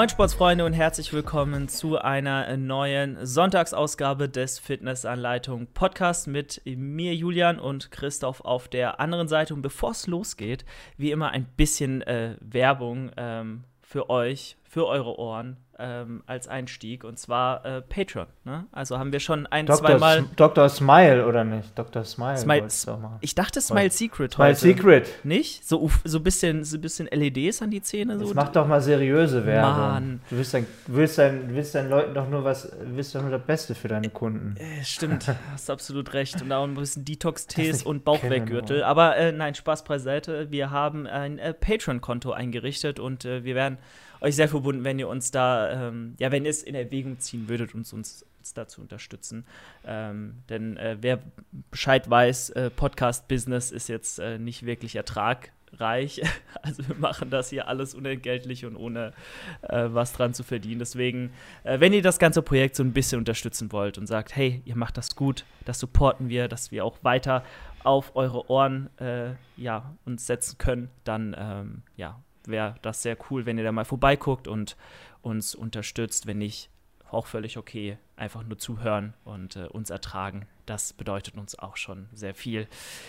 Moin Sportsfreunde und herzlich willkommen zu einer neuen Sonntagsausgabe des Fitnessanleitung Podcast mit mir Julian und Christoph auf der anderen Seite. Und bevor es losgeht, wie immer ein bisschen äh, Werbung ähm, für euch, für eure Ohren ähm, als Einstieg und zwar äh, Patreon. Ne? Also haben wir schon ein, Dr. zweimal. Dr. Smile oder nicht? Dr. Smile. Smile ich dachte Smile Secret Smile heute. Secret. Nicht? So, so ein bisschen, so bisschen LEDs an die Zähne. So. Das macht doch mal seriöse Werbung. Mann. Du willst, dein, willst, dein, willst deinen Leuten doch nur was, willst doch nur das Beste für deine Kunden. Äh, stimmt, hast absolut recht. Und auch ein bisschen Detox-Tees und Bauchweggürtel. Aber äh, nein, Spaß beiseite. Wir haben ein äh, Patreon-Konto eingerichtet und äh, wir werden euch sehr verbunden, wenn ihr uns da, ähm, ja, wenn ihr es in Erwägung ziehen würdet, uns, uns, uns da zu unterstützen. Ähm, denn äh, wer Bescheid weiß, äh, Podcast-Business ist jetzt äh, nicht wirklich ertragreich. Also wir machen das hier alles unentgeltlich und ohne äh, was dran zu verdienen. Deswegen, äh, wenn ihr das ganze Projekt so ein bisschen unterstützen wollt und sagt, hey, ihr macht das gut, das supporten wir, dass wir auch weiter auf eure Ohren äh, ja, uns setzen können, dann ähm, ja, wäre das sehr cool, wenn ihr da mal vorbeiguckt und uns unterstützt. Wenn nicht, auch völlig okay. Einfach nur zuhören und äh, uns ertragen. Das bedeutet uns auch schon sehr viel.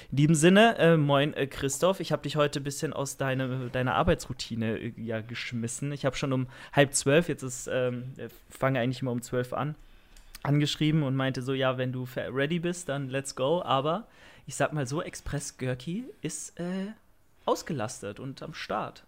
In diesem Sinne, äh, moin äh, Christoph, ich habe dich heute ein bisschen aus deine, deiner Arbeitsroutine äh, ja, geschmissen. Ich habe schon um halb zwölf, jetzt ist, ähm, fange eigentlich immer um zwölf an, angeschrieben und meinte so, ja, wenn du ready bist, dann let's go. Aber ich sag mal so, Express Görki ist äh, ausgelastet und am Start.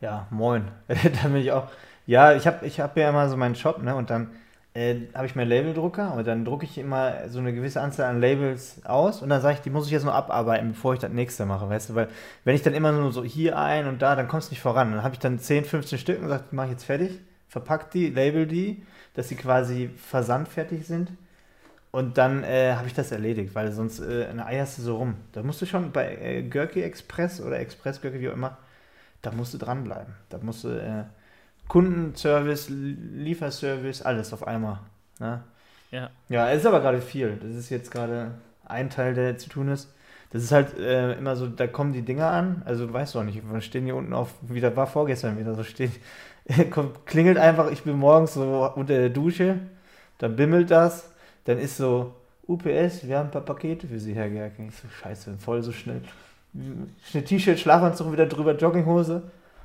Ja, moin. da bin ich auch. Ja, ich habe ich hab ja immer so meinen Shop, ne? Und dann äh, habe ich meinen Labeldrucker und dann drucke ich immer so eine gewisse Anzahl an Labels aus und dann sage ich, die muss ich jetzt nur abarbeiten, bevor ich das nächste mache, weißt du? Weil wenn ich dann immer nur so hier ein und da, dann kommst du nicht voran. Dann habe ich dann 10, 15 Stück und sage, die mache ich jetzt fertig, verpack die, label die, dass sie quasi versandfertig sind. Und dann äh, habe ich das erledigt, weil sonst äh, eierst du so rum. Da musst du schon bei äh, Görki Express oder Express Görki, wie auch immer, da musst du dranbleiben. Da musst du äh, Kundenservice, Lieferservice, alles auf einmal. Ne? Ja. Ja, es ist aber gerade viel. Das ist jetzt gerade ein Teil, der zu tun ist. Das ist halt äh, immer so, da kommen die Dinger an, also weißt du auch nicht, wir stehen hier unten auf, wie das war vorgestern wieder, so steht, kommt, klingelt einfach, ich bin morgens so unter der Dusche, dann bimmelt das, dann ist so, UPS, wir haben ein paar Pakete für Sie, Herr Gerken. Ich so, scheiße, voll so schnell. Schnell T-Shirt, Schlafanzug wieder drüber, Jogginghose.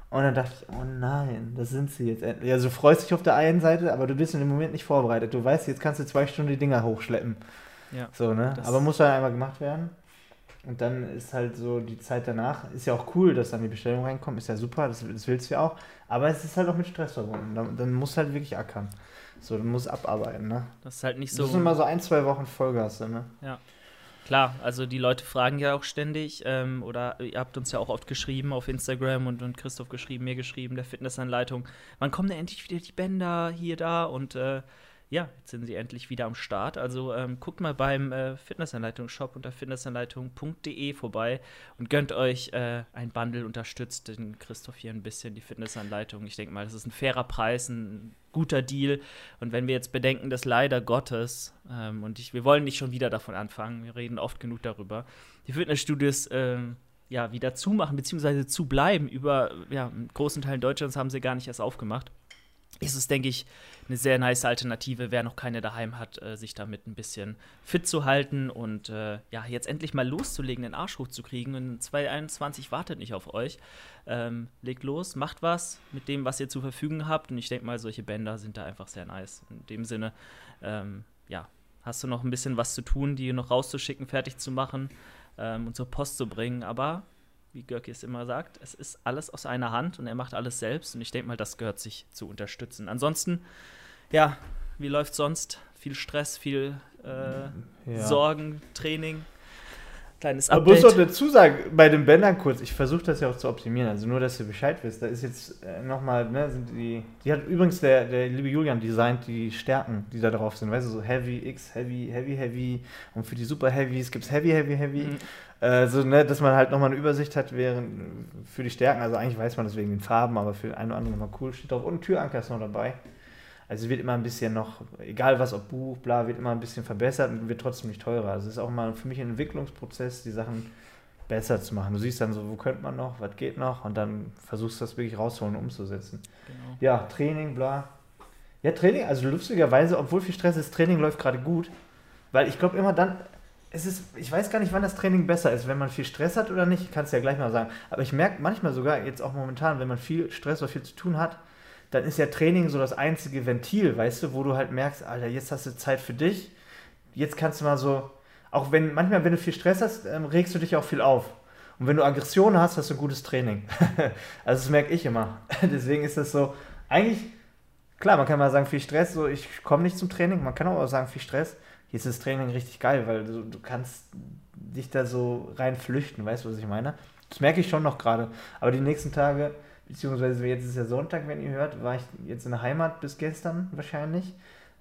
Und dann dachte ich, oh nein, das sind sie jetzt endlich. Also du freust dich auf der einen Seite, aber du bist in dem Moment nicht vorbereitet. Du weißt, jetzt kannst du zwei Stunden die Dinger hochschleppen. Ja. So, ne? Aber muss dann einmal gemacht werden. Und dann ist halt so die Zeit danach, ist ja auch cool, dass dann die Bestellung reinkommt, ist ja super, das, das willst du ja auch. Aber es ist halt auch mit Stress verbunden. Dann, dann musst du halt wirklich ackern. So, dann musst du abarbeiten, ne? Das ist halt nicht so. Das sind mal so ein, zwei Wochen Vollgas, ne? Ja. Klar, also die Leute fragen ja auch ständig, ähm, oder ihr habt uns ja auch oft geschrieben auf Instagram und, und Christoph geschrieben, mir geschrieben, der Fitnessanleitung, wann kommen denn endlich wieder die Bänder hier, da und äh, ja, jetzt sind sie endlich wieder am Start. Also ähm, guckt mal beim äh, Fitnessanleitung-Shop unter fitnessanleitung.de vorbei und gönnt euch äh, ein Bundle, unterstützt den Christoph hier ein bisschen, die Fitnessanleitung. Ich denke mal, das ist ein fairer Preis, ein guter Deal. Und wenn wir jetzt bedenken, dass leider Gottes, ähm, und ich, wir wollen nicht schon wieder davon anfangen, wir reden oft genug darüber, die Fitnessstudios ähm, ja, wieder zumachen, beziehungsweise zu bleiben. Über ja, großen Teil Deutschlands haben sie gar nicht erst aufgemacht ist es, denke ich, eine sehr nice Alternative, wer noch keine daheim hat, äh, sich damit ein bisschen fit zu halten und äh, ja, jetzt endlich mal loszulegen, den Arsch hochzukriegen. Und 2021 wartet nicht auf euch. Ähm, legt los, macht was mit dem, was ihr zur Verfügung habt. Und ich denke mal, solche Bänder sind da einfach sehr nice. In dem Sinne, ähm, ja, hast du noch ein bisschen was zu tun, die noch rauszuschicken, fertig zu machen ähm, und zur Post zu bringen. Aber wie Görki es immer sagt, es ist alles aus einer Hand und er macht alles selbst. Und ich denke mal, das gehört sich zu unterstützen. Ansonsten, ja, wie läuft sonst? Viel Stress, viel äh, ja. Sorgen, Training. Kleines Update. Man muss doch dazu sagen, bei den Bändern kurz, ich versuche das ja auch zu optimieren, also nur, dass ihr Bescheid wisst. Da ist jetzt äh, nochmal, ne, sind die, die hat übrigens der, der liebe Julian designt die Stärken, die da drauf sind, weißt du, so Heavy, X, Heavy, Heavy, Heavy und für die Super Heavies gibt es Heavy, Heavy, Heavy. Mhm. Äh, so, ne, dass man halt nochmal eine Übersicht hat während, für die Stärken, also eigentlich weiß man das wegen den Farben, aber für ein oder andere nochmal cool, steht drauf. Und ein Türanker ist noch dabei. Also wird immer ein bisschen noch, egal was, ob Buch, bla, wird immer ein bisschen verbessert und wird trotzdem nicht teurer. Also es ist auch mal für mich ein Entwicklungsprozess, die Sachen besser zu machen. Du siehst dann so, wo könnte man noch, was geht noch und dann versuchst du das wirklich rausholen und umzusetzen. Genau. Ja, Training, bla. Ja, Training, also lustigerweise, obwohl viel Stress ist, Training läuft gerade gut, weil ich glaube immer dann, es ist, ich weiß gar nicht, wann das Training besser ist, wenn man viel Stress hat oder nicht, kannst du ja gleich mal sagen. Aber ich merke manchmal sogar, jetzt auch momentan, wenn man viel Stress oder viel zu tun hat, dann ist ja Training so das einzige Ventil, weißt du, wo du halt merkst, Alter, jetzt hast du Zeit für dich, jetzt kannst du mal so, auch wenn, manchmal, wenn du viel Stress hast, ähm, regst du dich auch viel auf. Und wenn du Aggression hast, hast du gutes Training. also das merke ich immer. Deswegen ist das so, eigentlich, klar, man kann mal sagen, viel Stress, so ich komme nicht zum Training, man kann auch sagen, viel Stress. Hier ist das Training richtig geil, weil du, du kannst dich da so rein flüchten, weißt du, was ich meine? Das merke ich schon noch gerade. Aber die nächsten Tage, beziehungsweise jetzt ist ja Sonntag, wenn ihr hört, war ich jetzt in der Heimat bis gestern wahrscheinlich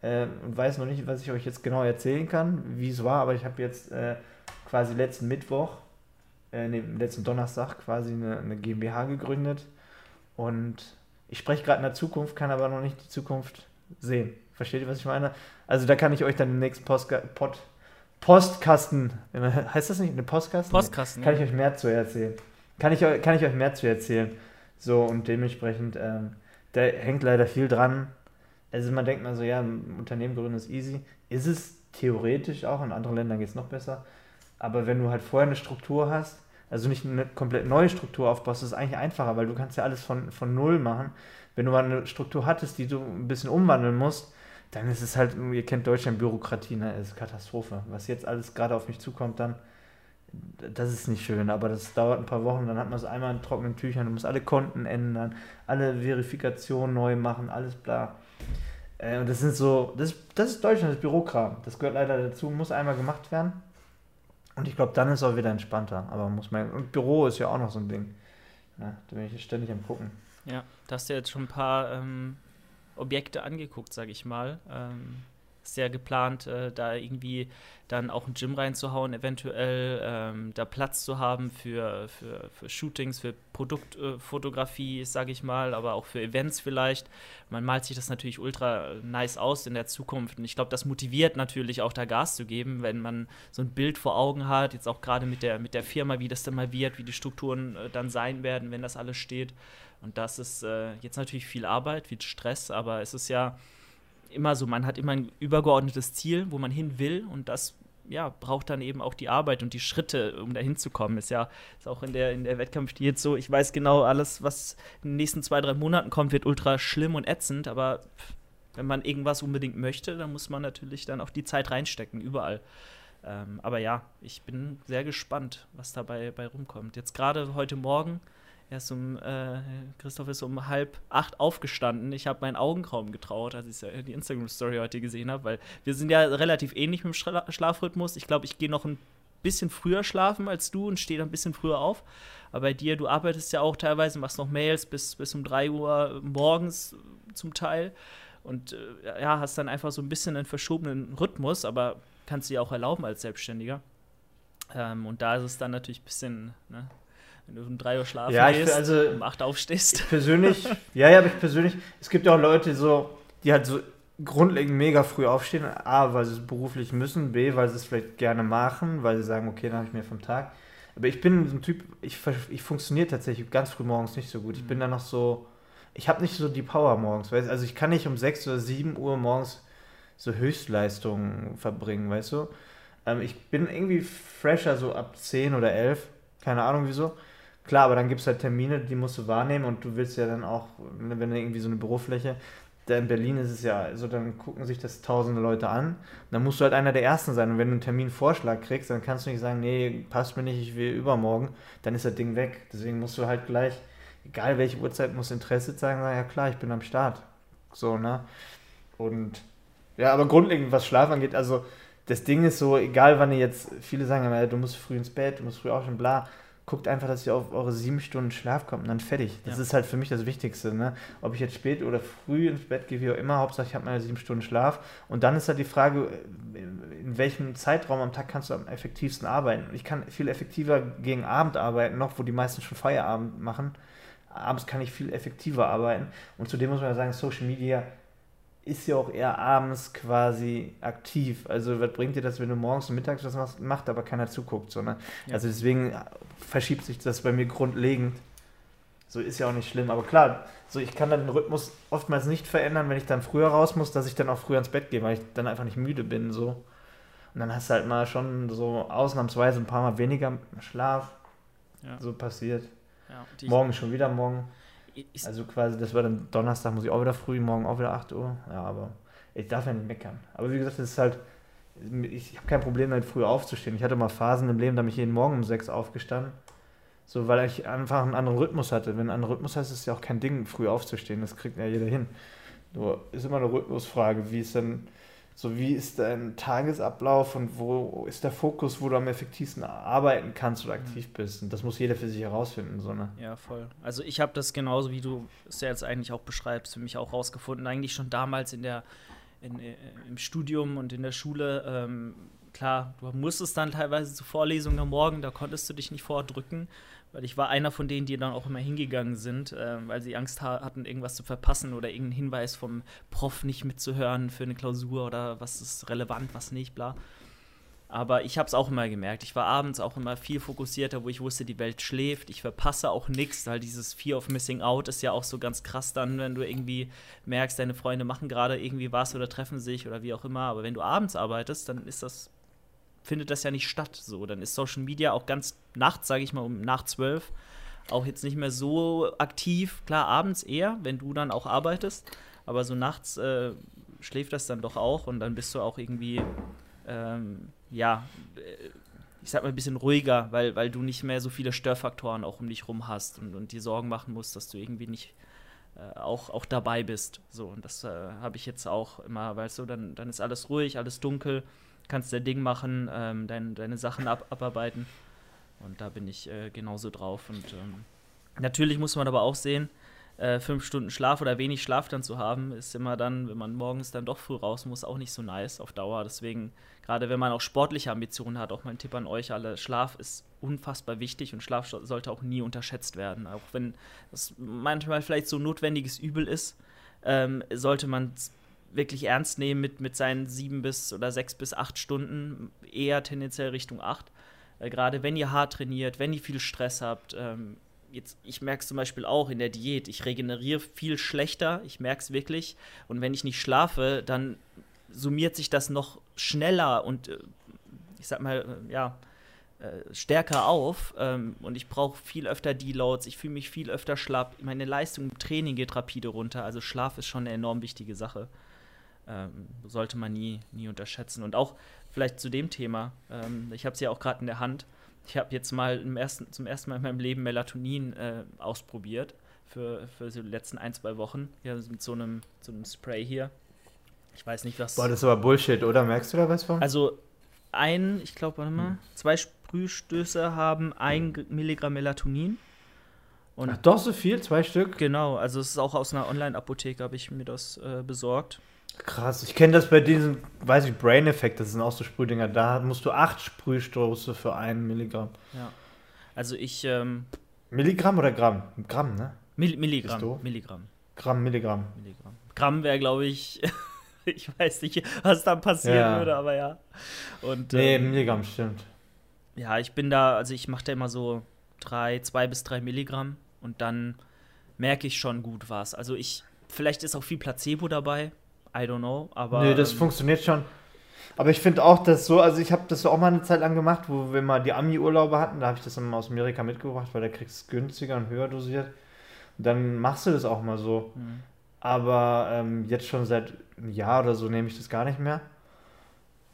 äh, und weiß noch nicht, was ich euch jetzt genau erzählen kann, wie es war, aber ich habe jetzt äh, quasi letzten Mittwoch, äh, nee, letzten Donnerstag quasi eine, eine GmbH gegründet und ich spreche gerade in der Zukunft, kann aber noch nicht die Zukunft sehen. Versteht ihr, was ich meine? Also da kann ich euch dann im nächsten Postka Pod Postkasten, heißt das nicht, eine Postkasten? Postkasten. Kann ich euch mehr zu erzählen. Kann ich, kann ich euch mehr zu erzählen. So, und dementsprechend, ähm, da hängt leider viel dran. Also man denkt mal so, ja, ein Unternehmen gründen ist easy. Ist es theoretisch auch, in anderen Ländern geht es noch besser. Aber wenn du halt vorher eine Struktur hast, also nicht eine komplett neue Struktur aufbaust, ist es eigentlich einfacher, weil du kannst ja alles von, von null machen. Wenn du mal eine Struktur hattest, die du ein bisschen umwandeln musst, dann ist es halt, ihr kennt Deutschland, Bürokratie, ne, ist Katastrophe. Was jetzt alles gerade auf mich zukommt, dann, das ist nicht schön, aber das dauert ein paar Wochen, dann hat man es einmal in trockenen Tüchern, du musst alle Konten ändern, alle Verifikationen neu machen, alles bla. Äh, und das sind so, das, das ist Deutschland, das Bürokram. Das gehört leider dazu, muss einmal gemacht werden. Und ich glaube, dann ist es auch wieder entspannter. Aber muss man. Und Büro ist ja auch noch so ein Ding. Ja, da bin ich ständig am gucken. Ja, da hast du jetzt schon ein paar ähm, Objekte angeguckt, sage ich mal. Ähm, sehr geplant, äh, da irgendwie dann auch ein Gym reinzuhauen, eventuell ähm, da Platz zu haben für, für, für Shootings, für Produktfotografie, äh, sage ich mal, aber auch für Events vielleicht. Man malt sich das natürlich ultra nice aus in der Zukunft und ich glaube, das motiviert natürlich auch da Gas zu geben, wenn man so ein Bild vor Augen hat, jetzt auch gerade mit der, mit der Firma, wie das dann mal wird, wie die Strukturen äh, dann sein werden, wenn das alles steht. Und das ist äh, jetzt natürlich viel Arbeit, viel Stress, aber es ist ja immer so, man hat immer ein übergeordnetes Ziel, wo man hin will und das ja, braucht dann eben auch die Arbeit und die Schritte, um da hinzukommen. Ist ja ist auch in der, in der Wettkampf jetzt so, ich weiß genau, alles, was in den nächsten zwei, drei Monaten kommt, wird ultra schlimm und ätzend, aber wenn man irgendwas unbedingt möchte, dann muss man natürlich dann auch die Zeit reinstecken, überall. Ähm, aber ja, ich bin sehr gespannt, was dabei bei rumkommt. Jetzt gerade heute Morgen er ist um, äh, Christoph ist um halb acht aufgestanden. Ich habe meinen Augen kaum getraut, als ich die Instagram-Story heute gesehen habe, weil wir sind ja relativ ähnlich mit dem Schla Schlafrhythmus. Ich glaube, ich gehe noch ein bisschen früher schlafen als du und stehe ein bisschen früher auf. Aber bei dir, du arbeitest ja auch teilweise, machst noch Mails bis, bis um 3 Uhr morgens zum Teil. Und äh, ja, hast dann einfach so ein bisschen einen verschobenen Rhythmus, aber kannst du dir auch erlauben als Selbstständiger. Ähm, und da ist es dann natürlich ein bisschen, ne, wenn du um 3 Uhr schlafen ja, gehst, also, um 8 aufstehst. Ich persönlich, ja, ja, aber ich persönlich, es gibt ja auch Leute so, die halt so grundlegend mega früh aufstehen. A, weil sie es beruflich müssen, B, weil sie es vielleicht gerne machen, weil sie sagen, okay, dann habe ich mehr vom Tag. Aber ich bin so ein Typ, ich, ich funktioniere tatsächlich ganz früh morgens nicht so gut. Ich bin da noch so, ich habe nicht so die Power morgens, weißt Also ich kann nicht um 6 oder 7 Uhr morgens so Höchstleistungen verbringen, weißt du? Ähm, ich bin irgendwie fresher so ab 10 oder 11, keine Ahnung wieso. Klar, aber dann gibt es halt Termine, die musst du wahrnehmen und du willst ja dann auch, wenn du irgendwie so eine Bürofläche, da in Berlin ist es ja so, dann gucken sich das tausende Leute an. Dann musst du halt einer der Ersten sein. Und wenn du einen Terminvorschlag kriegst, dann kannst du nicht sagen, nee, passt mir nicht, ich will übermorgen. Dann ist das Ding weg. Deswegen musst du halt gleich, egal welche Uhrzeit, muss Interesse zeigen, sagen, ja klar, ich bin am Start. So, ne? Und ja, aber grundlegend, was Schlaf angeht, also das Ding ist so, egal wann ihr jetzt, viele sagen immer, du musst früh ins Bett, du musst früh aufstehen, bla guckt einfach, dass ihr auf eure sieben Stunden Schlaf kommt und dann fertig. Das ja. ist halt für mich das Wichtigste. Ne? Ob ich jetzt spät oder früh ins Bett gehe, wie auch immer, Hauptsache ich habe meine sieben Stunden Schlaf. Und dann ist halt die Frage, in welchem Zeitraum am Tag kannst du am effektivsten arbeiten. Ich kann viel effektiver gegen Abend arbeiten, noch wo die meisten schon Feierabend machen. Abends kann ich viel effektiver arbeiten. Und zudem muss man ja sagen, Social Media ist ja auch eher abends quasi aktiv. Also was bringt dir das, wenn du morgens und mittags was machst, macht, aber keiner zuguckt. So, ne? ja. Also deswegen verschiebt sich das bei mir grundlegend. So ist ja auch nicht schlimm. Aber klar, so ich kann dann den Rhythmus oftmals nicht verändern, wenn ich dann früher raus muss, dass ich dann auch früher ins Bett gehe, weil ich dann einfach nicht müde bin. So. Und dann hast du halt mal schon so ausnahmsweise ein paar Mal weniger Schlaf. Ja. So passiert. Ja, morgen schon wieder morgen. Also quasi, das war dann Donnerstag, muss ich auch wieder früh, morgen auch wieder 8 Uhr. Ja, aber ich darf ja nicht meckern. Aber wie gesagt, das ist halt, ich habe kein Problem damit, früh aufzustehen. Ich hatte mal Phasen im Leben, da bin ich jeden Morgen um 6 aufgestanden. So, weil ich einfach einen anderen Rhythmus hatte. Wenn ein anderer Rhythmus hast, ist es ja auch kein Ding, früh aufzustehen. Das kriegt ja jeder hin. Nur ist immer eine Rhythmusfrage, wie ist denn, so wie ist dein Tagesablauf und wo ist der Fokus, wo du am effektivsten arbeiten kannst oder aktiv bist. Und das muss jeder für sich herausfinden. So, ne? Ja, voll. Also ich habe das genauso, wie du es ja jetzt eigentlich auch beschreibst, für mich auch rausgefunden. Eigentlich schon damals in der, in, äh, im Studium und in der Schule. Ähm, klar, du musstest dann teilweise zu Vorlesungen am Morgen, da konntest du dich nicht vordrücken. Weil ich war einer von denen, die dann auch immer hingegangen sind, äh, weil sie Angst ha hatten, irgendwas zu verpassen oder irgendeinen Hinweis vom Prof nicht mitzuhören für eine Klausur oder was ist relevant, was nicht, bla. Aber ich habe es auch immer gemerkt. Ich war abends auch immer viel fokussierter, wo ich wusste, die Welt schläft. Ich verpasse auch nichts, weil dieses Fear of Missing Out ist ja auch so ganz krass dann, wenn du irgendwie merkst, deine Freunde machen gerade irgendwie was oder treffen sich oder wie auch immer. Aber wenn du abends arbeitest, dann ist das findet das ja nicht statt. So, dann ist Social Media auch ganz nachts, sage ich mal, um nach zwölf, auch jetzt nicht mehr so aktiv. Klar, abends eher, wenn du dann auch arbeitest, aber so nachts äh, schläft das dann doch auch und dann bist du auch irgendwie, ähm, ja, äh, ich sag mal ein bisschen ruhiger, weil, weil du nicht mehr so viele Störfaktoren auch um dich rum hast und, und dir Sorgen machen musst, dass du irgendwie nicht äh, auch, auch dabei bist. So, und das äh, habe ich jetzt auch immer, weißt du, dann, dann ist alles ruhig, alles dunkel kannst dein Ding machen, ähm, dein, deine Sachen ab, abarbeiten. Und da bin ich äh, genauso drauf. Und ähm, natürlich muss man aber auch sehen, äh, fünf Stunden Schlaf oder wenig Schlaf dann zu haben, ist immer dann, wenn man morgens dann doch früh raus muss, auch nicht so nice auf Dauer. Deswegen, gerade wenn man auch sportliche Ambitionen hat, auch mein Tipp an euch alle, Schlaf ist unfassbar wichtig und Schlaf sollte auch nie unterschätzt werden. Auch wenn das manchmal vielleicht so ein notwendiges Übel ist, ähm, sollte man wirklich ernst nehmen mit, mit seinen sieben bis oder sechs bis acht Stunden, eher tendenziell Richtung acht. Äh, Gerade wenn ihr hart trainiert, wenn ihr viel Stress habt, ähm, jetzt, ich merke es zum Beispiel auch in der Diät, ich regeneriere viel schlechter, ich merke es wirklich. Und wenn ich nicht schlafe, dann summiert sich das noch schneller und äh, ich sag mal, äh, ja, äh, stärker auf ähm, und ich brauche viel öfter Deloads, ich fühle mich viel öfter schlapp, meine Leistung im Training geht rapide runter, also Schlaf ist schon eine enorm wichtige Sache ähm, sollte man nie, nie unterschätzen. Und auch vielleicht zu dem Thema, ähm, ich habe es ja auch gerade in der Hand. Ich habe jetzt mal ersten, zum ersten Mal in meinem Leben Melatonin äh, ausprobiert für, für so die letzten ein, zwei Wochen. Ja, mit so einem, so einem Spray hier. Ich weiß nicht, was. Boah, das ist aber Bullshit, oder? Merkst du da was von? Also, ein, ich glaube, warte mal, hm. zwei Sprühstöße haben ein Milligramm Melatonin. Und Ach, doch so viel? Zwei Stück? Genau, also es ist auch aus einer Online-Apotheke, habe ich mir das äh, besorgt. Krass, ich kenne das bei diesem, weiß ich, Brain-Effekt, das sind auch so Sprühdinger. Da musst du acht Sprühstoße für einen Milligramm. Ja. Also ich. Ähm, Milligramm oder Gramm? Gramm, ne? Mill Milligramm. Milligramm. Gramm, Milligramm. Milligramm. Gramm wäre, glaube ich, ich weiß nicht, was da passieren ja. würde, aber ja. Und, nee, ähm, Milligramm, stimmt. Ja, ich bin da, also ich mache da immer so drei, zwei bis drei Milligramm und dann merke ich schon gut was. Also ich, vielleicht ist auch viel Placebo dabei, I don't know, aber. Nee, das ähm, funktioniert schon. Aber ich finde auch, dass so, also ich habe das auch mal eine Zeit lang gemacht, wo wir mal die Ami-Urlaube hatten, da habe ich das dann aus Amerika mitgebracht, weil da kriegst du es günstiger und höher dosiert. Und dann machst du das auch mal so. Mhm. Aber ähm, jetzt schon seit einem Jahr oder so nehme ich das gar nicht mehr.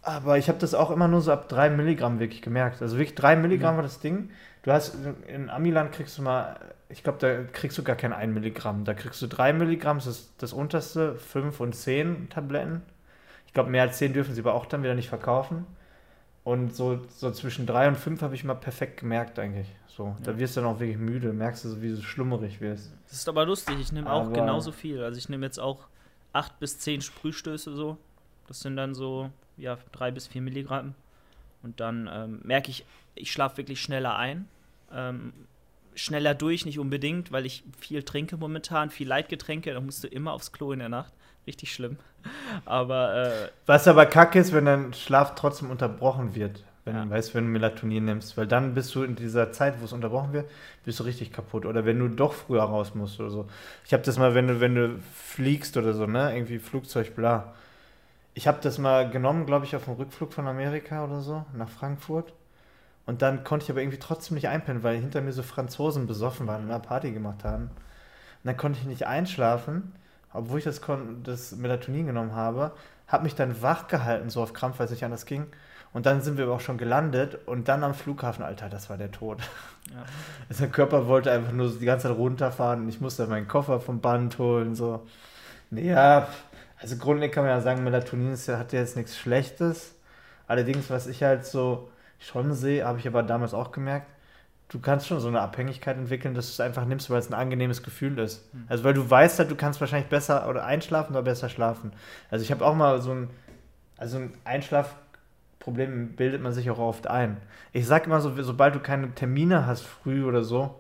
Aber ich habe das auch immer nur so ab 3 Milligramm wirklich gemerkt. Also wirklich 3 Milligramm mhm. war das Ding. Du hast in Amiland kriegst du mal ich glaube, da kriegst du gar kein 1 Milligramm. Da kriegst du 3 Milligramm, das ist das unterste, 5 und 10 Tabletten. Ich glaube, mehr als 10 dürfen sie aber auch dann wieder nicht verkaufen. Und so, so zwischen 3 und 5 habe ich mal perfekt gemerkt eigentlich. So, ja. Da wirst du dann auch wirklich müde, merkst du, so, wie du schlummerig wirst. Das ist aber lustig, ich nehme auch genauso viel. Also ich nehme jetzt auch 8 bis 10 Sprühstöße so. Das sind dann so, ja, 3 bis 4 Milligramm. Und dann ähm, merke ich, ich schlafe wirklich schneller ein. Ähm, schneller durch, nicht unbedingt, weil ich viel trinke momentan, viel Leitgetränke, da musst du immer aufs Klo in der Nacht. richtig schlimm. Aber. Äh, Was aber kacke ist, wenn dein Schlaf trotzdem unterbrochen wird. Wenn, ja. weißt, wenn du Melatonin nimmst, weil dann bist du in dieser Zeit, wo es unterbrochen wird, bist du richtig kaputt. Oder wenn du doch früher raus musst oder so. Ich habe das mal, wenn du, wenn du fliegst oder so, ne? Irgendwie Flugzeug, bla. Ich habe das mal genommen, glaube ich, auf dem Rückflug von Amerika oder so, nach Frankfurt. Und dann konnte ich aber irgendwie trotzdem nicht einpennen, weil hinter mir so Franzosen besoffen waren und eine Party gemacht haben. Und dann konnte ich nicht einschlafen, obwohl ich das, das Melatonin genommen habe. Habe mich dann wach gehalten, so auf Krampf, weil es nicht anders ging. Und dann sind wir aber auch schon gelandet und dann am Flughafen, Alter, das war der Tod. Ja. Also der Körper wollte einfach nur die ganze Zeit runterfahren und ich musste meinen Koffer vom Band holen. So. Ja, also grundlegend kann man ja sagen, Melatonin ist, hat ja jetzt nichts Schlechtes. Allerdings, was ich halt so schon sehe, habe ich aber damals auch gemerkt, du kannst schon so eine Abhängigkeit entwickeln, dass du es einfach nimmst, weil es ein angenehmes Gefühl ist. Mhm. Also weil du weißt halt, du kannst wahrscheinlich besser oder einschlafen oder besser schlafen. Also ich habe auch mal so ein, also ein Einschlaf Problem bildet man sich auch oft ein. Ich sag immer so, sobald du keine Termine hast, früh oder so,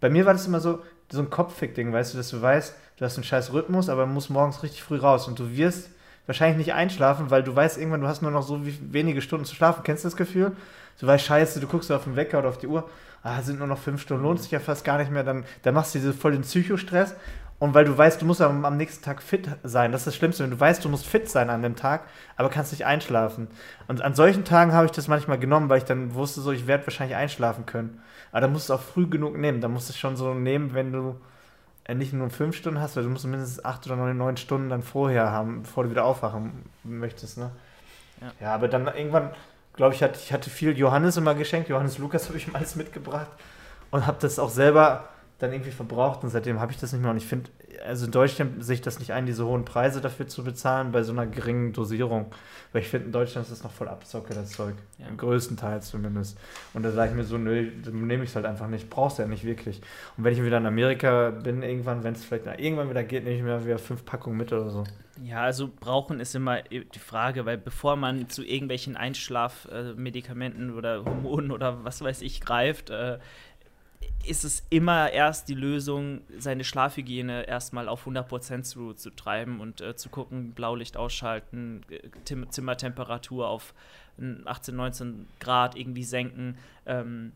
bei mir war das immer so, so ein Kopffick-Ding, weißt du, dass du weißt, du hast einen scheiß Rhythmus, aber musst morgens richtig früh raus und du wirst wahrscheinlich nicht einschlafen, weil du weißt irgendwann, du hast nur noch so wenige Stunden zu schlafen. Kennst du das Gefühl? Du weißt, scheiße, du guckst auf den Wecker oder auf die Uhr, ah, sind nur noch fünf Stunden, lohnt sich ja fast gar nicht mehr, dann, dann machst du diese voll den Psychostress und weil du weißt, du musst am, am, nächsten Tag fit sein. Das ist das Schlimmste, wenn du weißt, du musst fit sein an dem Tag, aber kannst nicht einschlafen. Und an solchen Tagen habe ich das manchmal genommen, weil ich dann wusste, so, ich werde wahrscheinlich einschlafen können. Aber da musst du auch früh genug nehmen. Da musst du es schon so nehmen, wenn du nicht nur fünf Stunden hast, weil du musst mindestens acht oder neun, neun Stunden dann vorher haben, bevor du wieder aufwachen möchtest. Ne? Ja. ja, aber dann irgendwann, glaube ich, hatte, ich hatte viel Johannes immer geschenkt. Johannes Lukas habe ich ihm alles mitgebracht und habe das auch selber dann irgendwie verbraucht und seitdem habe ich das nicht mehr. Und ich finde, also in Deutschland sehe ich das nicht ein, diese hohen Preise dafür zu bezahlen bei so einer geringen Dosierung. Weil ich finde, in Deutschland ist das noch voll Abzocke, das Zeug. Ja. Größtenteils zumindest. Und da sage ich mir so, nö, dann nehme ich es halt einfach nicht. Brauchst du ja nicht wirklich. Und wenn ich wieder in Amerika bin, irgendwann, wenn es vielleicht irgendwann wieder geht, nehme ich mir wieder fünf Packungen mit oder so. Ja, also brauchen ist immer die Frage, weil bevor man zu irgendwelchen Einschlafmedikamenten oder Hormonen oder was weiß ich greift, äh, ist es immer erst die Lösung, seine Schlafhygiene erstmal auf 100% zu, zu treiben und äh, zu gucken, Blaulicht ausschalten, Tim Zimmertemperatur auf 18, 19 Grad irgendwie senken, ähm,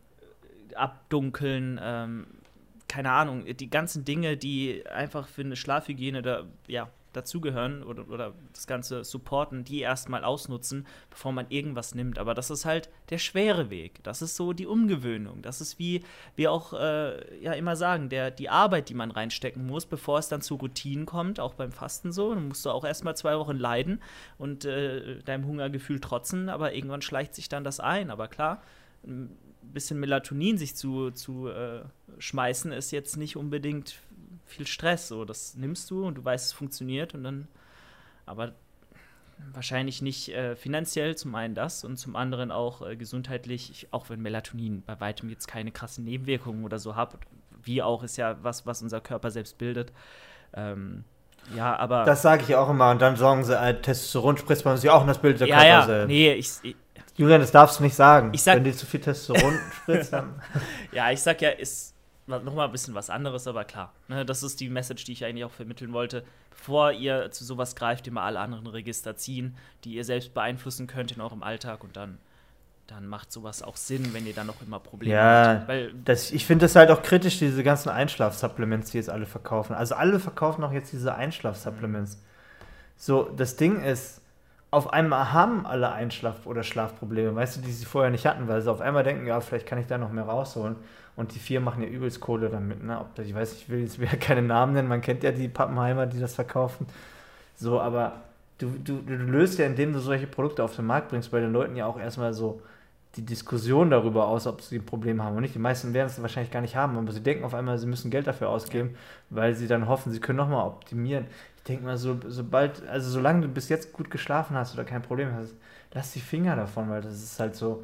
abdunkeln, ähm, keine Ahnung, die ganzen Dinge, die einfach für eine Schlafhygiene da, ja, dazugehören oder, oder das Ganze supporten, die erstmal ausnutzen, bevor man irgendwas nimmt. Aber das ist halt der schwere Weg. Das ist so die Umgewöhnung. Das ist wie wir auch äh, ja immer sagen, der, die Arbeit, die man reinstecken muss, bevor es dann zu Routinen kommt, auch beim Fasten so. Dann musst du auch erstmal zwei Wochen leiden und äh, deinem Hungergefühl trotzen, aber irgendwann schleicht sich dann das ein. Aber klar, ein bisschen Melatonin sich zu, zu äh, schmeißen, ist jetzt nicht unbedingt viel Stress. So, das nimmst du und du weißt, es funktioniert und dann, aber wahrscheinlich nicht äh, finanziell zum einen das und zum anderen auch äh, gesundheitlich, ich, auch wenn Melatonin bei weitem jetzt keine krassen Nebenwirkungen oder so hat, wie auch ist ja was, was unser Körper selbst bildet. Ähm, ja, aber. Das sage ich auch immer und dann sagen sie, äh, Testosteron spritzt man sich auch in das Bild der ja, Körper ja, selbst. Nee, ich, ich Julian, das darfst du nicht sagen. Ich sag, wenn die zu viel Testosteron spritzt, dann. ja, ich sag ja, ist nochmal ein bisschen was anderes, aber klar. Ne, das ist die Message, die ich eigentlich auch vermitteln wollte. Bevor ihr zu sowas greift, immer alle anderen Register ziehen, die ihr selbst beeinflussen könnt in eurem Alltag und dann, dann macht sowas auch Sinn, wenn ihr dann noch immer Probleme ja, habt. Weil das, ich finde das halt auch kritisch, diese ganzen Einschlafsupplements, die jetzt alle verkaufen. Also alle verkaufen auch jetzt diese Einschlafsupplements. Mhm. So, das Ding ist, auf einmal haben alle Einschlaf- oder Schlafprobleme, weißt du, die sie vorher nicht hatten, weil sie auf einmal denken, ja, vielleicht kann ich da noch mehr rausholen. Und die vier machen ja übelst Kohle damit, ne? Ob ich weiß, ich will jetzt wieder keine Namen nennen, man kennt ja die Pappenheimer, die das verkaufen. So, aber du, du, du löst ja, indem du solche Produkte auf den Markt bringst, bei den Leuten ja auch erstmal so die Diskussion darüber aus, ob sie ein Problem haben oder nicht. Die meisten werden es wahrscheinlich gar nicht haben, aber sie denken auf einmal, sie müssen Geld dafür ausgeben, weil sie dann hoffen, sie können nochmal optimieren. Ich denke mal, so, sobald, also solange du bis jetzt gut geschlafen hast oder kein Problem hast, lass die Finger davon, weil das ist halt so,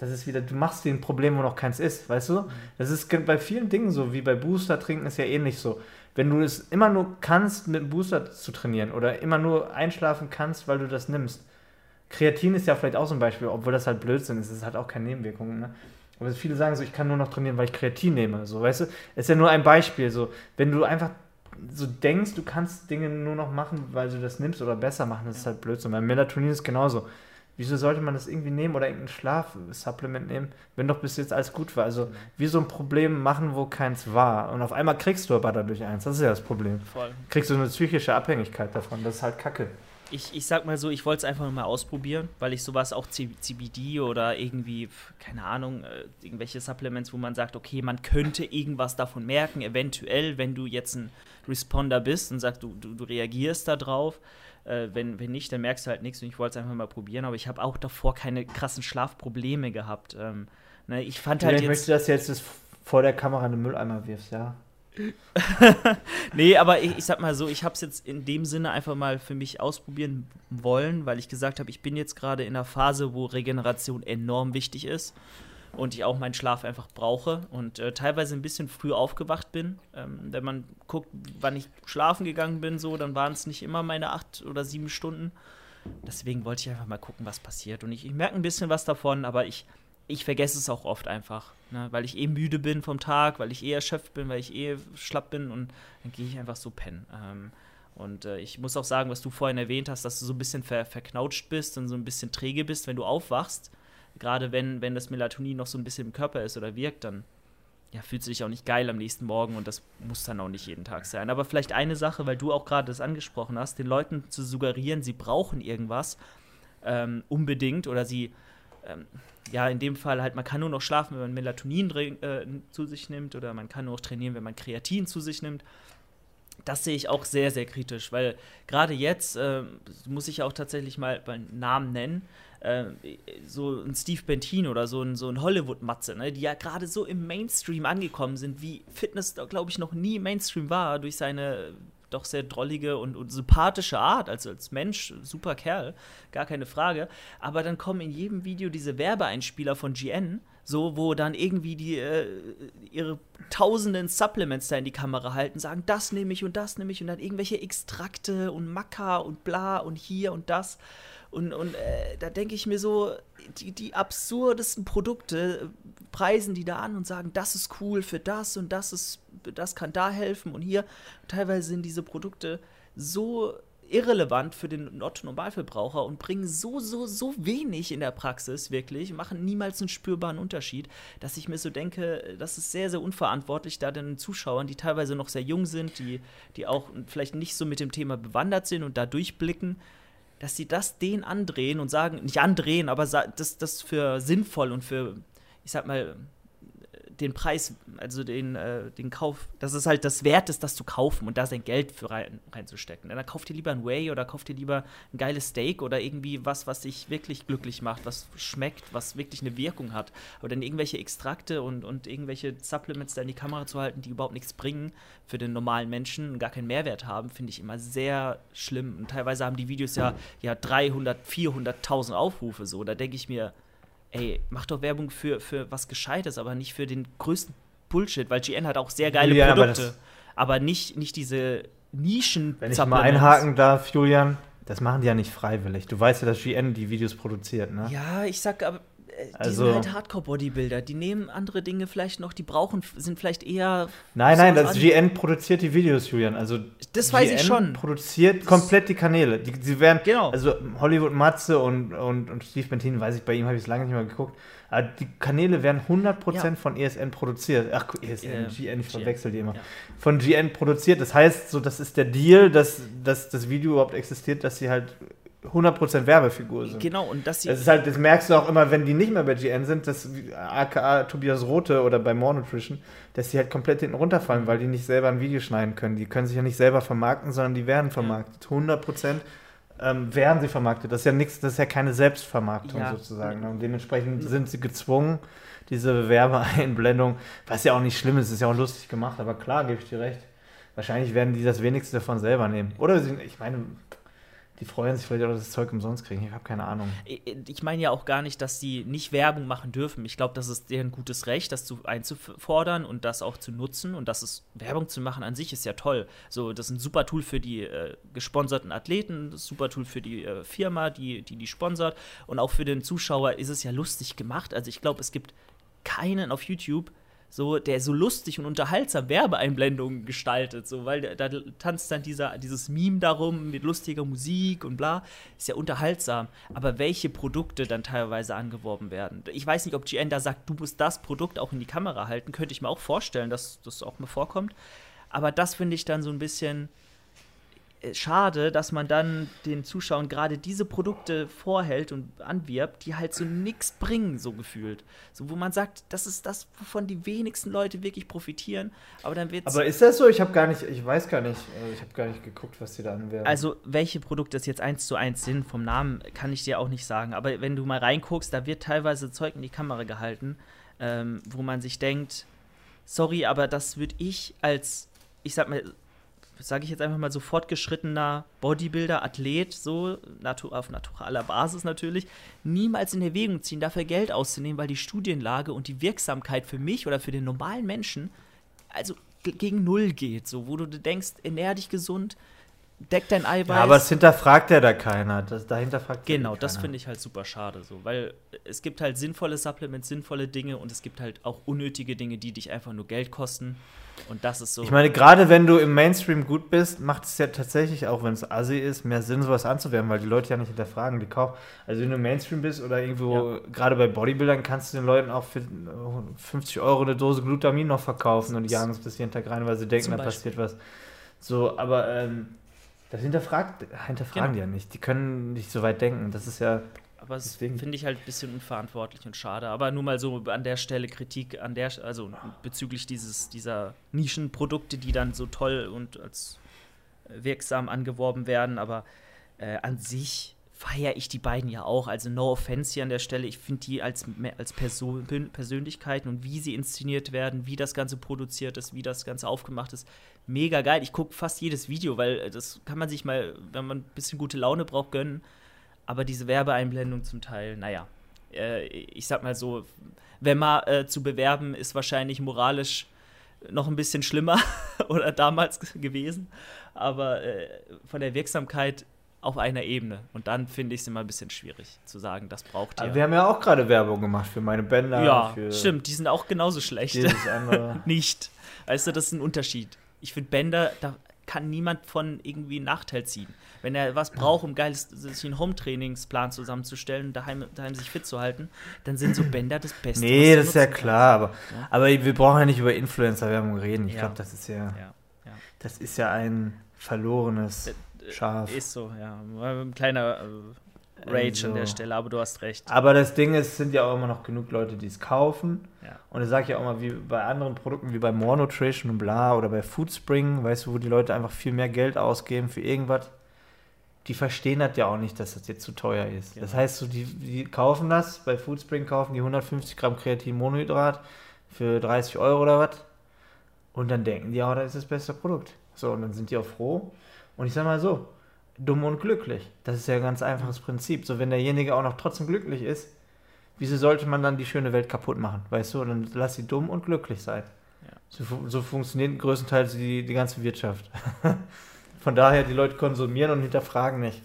das ist wieder, du machst dir ein Problem, wo noch keins ist, weißt du? Das ist bei vielen Dingen so, wie bei Booster trinken ist ja ähnlich so. Wenn du es immer nur kannst, mit einem Booster zu trainieren oder immer nur einschlafen kannst, weil du das nimmst. Kreatin ist ja vielleicht auch so ein Beispiel, obwohl das halt Blödsinn ist, es hat auch keine Nebenwirkungen. Ne? Aber viele sagen so, ich kann nur noch trainieren, weil ich Kreatin nehme. So, weißt du, es ist ja nur ein Beispiel. So, wenn du einfach so denkst, du kannst Dinge nur noch machen, weil du das nimmst oder besser machen, das ist halt Blödsinn. Weil Melatonin ist genauso. Wieso sollte man das irgendwie nehmen oder irgendein Schlafsupplement nehmen, wenn doch bis jetzt alles gut war? Also, wie so ein Problem machen, wo keins war. Und auf einmal kriegst du aber dadurch eins. Das ist ja das Problem. Voll. Kriegst du eine psychische Abhängigkeit davon. Das ist halt Kacke ich, ich sag mal so, ich wollte es einfach mal ausprobieren, weil ich sowas auch CBD oder irgendwie, keine Ahnung, äh, irgendwelche Supplements, wo man sagt, okay, man könnte irgendwas davon merken, eventuell, wenn du jetzt ein Responder bist und sagst, du, du, du reagierst da drauf. Äh, wenn, wenn nicht, dann merkst du halt nichts und ich wollte es einfach mal probieren, aber ich habe auch davor keine krassen Schlafprobleme gehabt. Ähm, ne, ich fand halt. Ich möchte, dass du jetzt vor der Kamera einen Mülleimer wirfst, ja. nee, aber ich, ich sag mal so, ich habe es jetzt in dem Sinne einfach mal für mich ausprobieren wollen, weil ich gesagt habe, ich bin jetzt gerade in einer Phase, wo Regeneration enorm wichtig ist und ich auch meinen Schlaf einfach brauche und äh, teilweise ein bisschen früh aufgewacht bin. Ähm, wenn man guckt, wann ich schlafen gegangen bin, so, dann waren es nicht immer meine acht oder sieben Stunden. Deswegen wollte ich einfach mal gucken, was passiert. Und ich, ich merke ein bisschen was davon, aber ich ich vergesse es auch oft einfach, ne? weil ich eh müde bin vom Tag, weil ich eh erschöpft bin, weil ich eh schlapp bin und dann gehe ich einfach so pennen. Ähm, und äh, ich muss auch sagen, was du vorhin erwähnt hast, dass du so ein bisschen ver verknautscht bist und so ein bisschen träge bist, wenn du aufwachst. Gerade wenn, wenn das Melatonin noch so ein bisschen im Körper ist oder wirkt, dann ja, fühlst du dich auch nicht geil am nächsten Morgen und das muss dann auch nicht jeden Tag sein. Aber vielleicht eine Sache, weil du auch gerade das angesprochen hast, den Leuten zu suggerieren, sie brauchen irgendwas ähm, unbedingt oder sie ähm, ja, in dem Fall halt, man kann nur noch schlafen, wenn man Melatonin äh, zu sich nimmt oder man kann nur noch trainieren, wenn man Kreatin zu sich nimmt. Das sehe ich auch sehr, sehr kritisch, weil gerade jetzt äh, muss ich auch tatsächlich mal einen Namen nennen. Äh, so ein Steve Bentin oder so ein, so ein Hollywood-Matze, ne, die ja gerade so im Mainstream angekommen sind, wie Fitness, glaube ich, noch nie Mainstream war, durch seine doch sehr drollige und, und, sympathische Art, also als Mensch, super Kerl, gar keine Frage. Aber dann kommen in jedem Video diese Werbeeinspieler von GN, so, wo dann irgendwie die äh, ihre tausenden Supplements da in die Kamera halten, sagen, das nehme ich und das nehme ich und dann irgendwelche Extrakte und Maca und bla und hier und das. Und, und äh, da denke ich mir so, die, die absurdesten Produkte preisen die da an und sagen, das ist cool für das und das ist, das kann da helfen und hier. Teilweise sind diese Produkte so irrelevant für den Otto-Normalverbraucher und bringen so, so, so wenig in der Praxis wirklich, machen niemals einen spürbaren Unterschied, dass ich mir so denke, das ist sehr, sehr unverantwortlich, da den Zuschauern, die teilweise noch sehr jung sind, die, die auch vielleicht nicht so mit dem Thema bewandert sind und da durchblicken, dass sie das denen andrehen und sagen, nicht andrehen, aber das, das für sinnvoll und für, ich sag mal, den Preis, also den, äh, den Kauf, dass es halt das Wert ist, das zu kaufen und da sein Geld für rein, reinzustecken. Dann kauft ihr lieber ein Whey oder kauft ihr lieber ein geiles Steak oder irgendwie was, was dich wirklich glücklich macht, was schmeckt, was wirklich eine Wirkung hat. Aber dann irgendwelche Extrakte und, und irgendwelche Supplements da in die Kamera zu halten, die überhaupt nichts bringen für den normalen Menschen und gar keinen Mehrwert haben, finde ich immer sehr schlimm. Und teilweise haben die Videos ja, ja 300, 400.000 Aufrufe so. Da denke ich mir, ey, mach doch Werbung für, für was Gescheites, aber nicht für den größten Bullshit, weil GN hat auch sehr geile Julian, Produkte, aber, aber, nicht, nicht diese Nischen. Wenn ich mal einhaken darf, Julian, das machen die ja nicht freiwillig. Du weißt ja, dass GN die Videos produziert, ne? Ja, ich sag aber, die also, sind halt Hardcore-Bodybuilder. Die nehmen andere Dinge vielleicht noch, die brauchen, sind vielleicht eher. Nein, nein, das GN produziert die Videos, Julian. Also das weiß ich schon. produziert das komplett die Kanäle. Die, die werden, genau. Also Hollywood Matze und, und, und Steve Bentin, weiß ich, bei ihm habe ich es lange nicht mehr geguckt. Aber die Kanäle werden 100% ja. von ESN produziert. Ach, ESN, ja, GN, ich verwechsel die immer. Ja. Von GN produziert. Das heißt, so, das ist der Deal, dass, dass das Video überhaupt existiert, dass sie halt 100% Werbefigur sind. Genau, und sie. Das, ist halt, das merkst du auch immer, wenn die nicht mehr bei GN sind, dass aka Tobias Rote oder bei More Nutrition, dass die halt komplett hinten runterfallen, weil die nicht selber ein Video schneiden können. Die können sich ja nicht selber vermarkten, sondern die werden vermarktet. 100% ähm, werden sie vermarktet. Das ist ja nichts, das ist ja keine Selbstvermarktung ja. sozusagen. Ne? Und dementsprechend sind sie gezwungen, diese Werbeeinblendung, was ja auch nicht schlimm ist, ist ja auch lustig gemacht, aber klar, gebe ich dir recht. Wahrscheinlich werden die das wenigste davon selber nehmen. Oder sie, ich meine, die freuen sich vielleicht auch, dass das Zeug umsonst kriegen. Ich habe keine Ahnung. Ich meine ja auch gar nicht, dass die nicht Werbung machen dürfen. Ich glaube, das ist deren gutes Recht, das zu, einzufordern und das auch zu nutzen. Und das ist Werbung zu machen an sich ist ja toll. So, das ist ein super Tool für die äh, gesponserten Athleten, das super Tool für die äh, Firma, die, die die sponsert. Und auch für den Zuschauer ist es ja lustig gemacht. Also ich glaube, es gibt keinen auf YouTube, so, der so lustig und unterhaltsam Werbeeinblendungen gestaltet, so, weil da, tanzt dann dieser, dieses Meme darum mit lustiger Musik und bla, ist ja unterhaltsam. Aber welche Produkte dann teilweise angeworben werden? Ich weiß nicht, ob GN da sagt, du musst das Produkt auch in die Kamera halten, könnte ich mir auch vorstellen, dass das auch mal vorkommt. Aber das finde ich dann so ein bisschen schade, dass man dann den Zuschauern gerade diese Produkte vorhält und anwirbt, die halt so nichts bringen, so gefühlt. So, wo man sagt, das ist das, wovon die wenigsten Leute wirklich profitieren, aber dann wird Aber ist das so? Ich habe gar nicht, ich weiß gar nicht, äh, ich habe gar nicht geguckt, was die da anwerben. Also, welche Produkte es jetzt eins zu eins sind, vom Namen kann ich dir auch nicht sagen, aber wenn du mal reinguckst, da wird teilweise Zeug in die Kamera gehalten, ähm, wo man sich denkt, sorry, aber das würde ich als, ich sag mal, sage ich jetzt einfach mal so fortgeschrittener Bodybuilder, Athlet, so natu auf naturaler Basis natürlich, niemals in Erwägung ziehen, dafür Geld auszunehmen, weil die Studienlage und die Wirksamkeit für mich oder für den normalen Menschen also gegen Null geht, so wo du denkst, ernähr dich gesund, deck dein Eiweiß. ja, aber das hinterfragt ja da keiner. Das, dahinter fragt ja Genau, das finde ich halt super schade so, weil es gibt halt sinnvolle Supplements, sinnvolle Dinge und es gibt halt auch unnötige Dinge, die dich einfach nur Geld kosten und das ist so. Ich meine, gerade wenn du im Mainstream gut bist, macht es ja tatsächlich, auch wenn es assi ist, mehr Sinn, sowas anzuwerben, weil die Leute ja nicht hinterfragen, die kaufen. Also wenn du im Mainstream bist oder irgendwo, gerade bei Bodybuildern, kannst du den Leuten auch für 50 Euro eine Dose Glutamin noch verkaufen und die jagen es bis jeden Tag rein, weil sie denken, da passiert was. So, aber ähm, das hinterfragt, hinterfragen Genau. die ja nicht. Die können nicht so weit denken. Das ist ja. Aber das finde ich halt ein bisschen unverantwortlich und schade. Aber nur mal so an der Stelle Kritik an der, also bezüglich dieses, dieser Nischenprodukte, die dann so toll und als wirksam angeworben werden. Aber äh, an sich feiere ich die beiden ja auch. Also no offense hier an der Stelle. Ich finde die als, als Person, Persönlichkeiten und wie sie inszeniert werden, wie das Ganze produziert ist, wie das Ganze aufgemacht ist, mega geil. Ich gucke fast jedes Video, weil äh, das kann man sich mal, wenn man ein bisschen gute Laune braucht, gönnen. Aber diese Werbeeinblendung zum Teil, naja, äh, ich sag mal so, wenn mal äh, zu bewerben, ist wahrscheinlich moralisch noch ein bisschen schlimmer oder damals gewesen. Aber äh, von der Wirksamkeit auf einer Ebene. Und dann finde ich es immer ein bisschen schwierig zu sagen, das braucht Aber ihr. wir haben ja auch gerade Werbung gemacht für meine Bänder. ja, stimmt, die sind auch genauso schlecht. Nicht. Weißt du, das ist ein Unterschied. Ich finde Bänder, da kann niemand von irgendwie einen Nachteil ziehen. Wenn er was braucht, um geil sich einen Home-Trainingsplan zusammenzustellen und daheim, daheim sich fit zu halten, dann sind so Bänder das Beste. Nee, das ist ja klar, aber, Ja. aber wir brauchen ja nicht über Influencer-Werbung reden. Ich Ja. glaube, das ist ja. Ja, ja. das ist ja ein verlorenes Schaf. Ist so, ja. Ein kleiner äh, Rage Also. an der Stelle, aber du hast recht. Aber das Ding ist, es sind ja auch immer noch genug Leute, die es kaufen. Ja. Und das sage ich ja auch mal, wie bei anderen Produkten, wie bei More Nutrition und bla oder bei Foodspring, weißt du, wo die Leute einfach viel mehr Geld ausgeben für irgendwas. Die verstehen das ja auch nicht, dass das jetzt zu teuer ist. Das Genau. heißt, so, die, die kaufen das, bei Foodspring kaufen die 150 Gramm Kreatin-Monohydrat für 30 Euro oder was. Und dann denken die, ja, das ist das beste Produkt. So, und dann sind die auch froh. Und ich sag mal so, dumm und glücklich. Das ist ja ein ganz einfaches Prinzip. So, wenn derjenige auch noch trotzdem glücklich ist, wieso sollte man dann die schöne Welt kaputt machen? Weißt du, dann lass sie dumm und glücklich sein. Ja. So, so funktioniert größtenteils die, die ganze Wirtschaft. Von daher, die Leute konsumieren und hinterfragen nicht.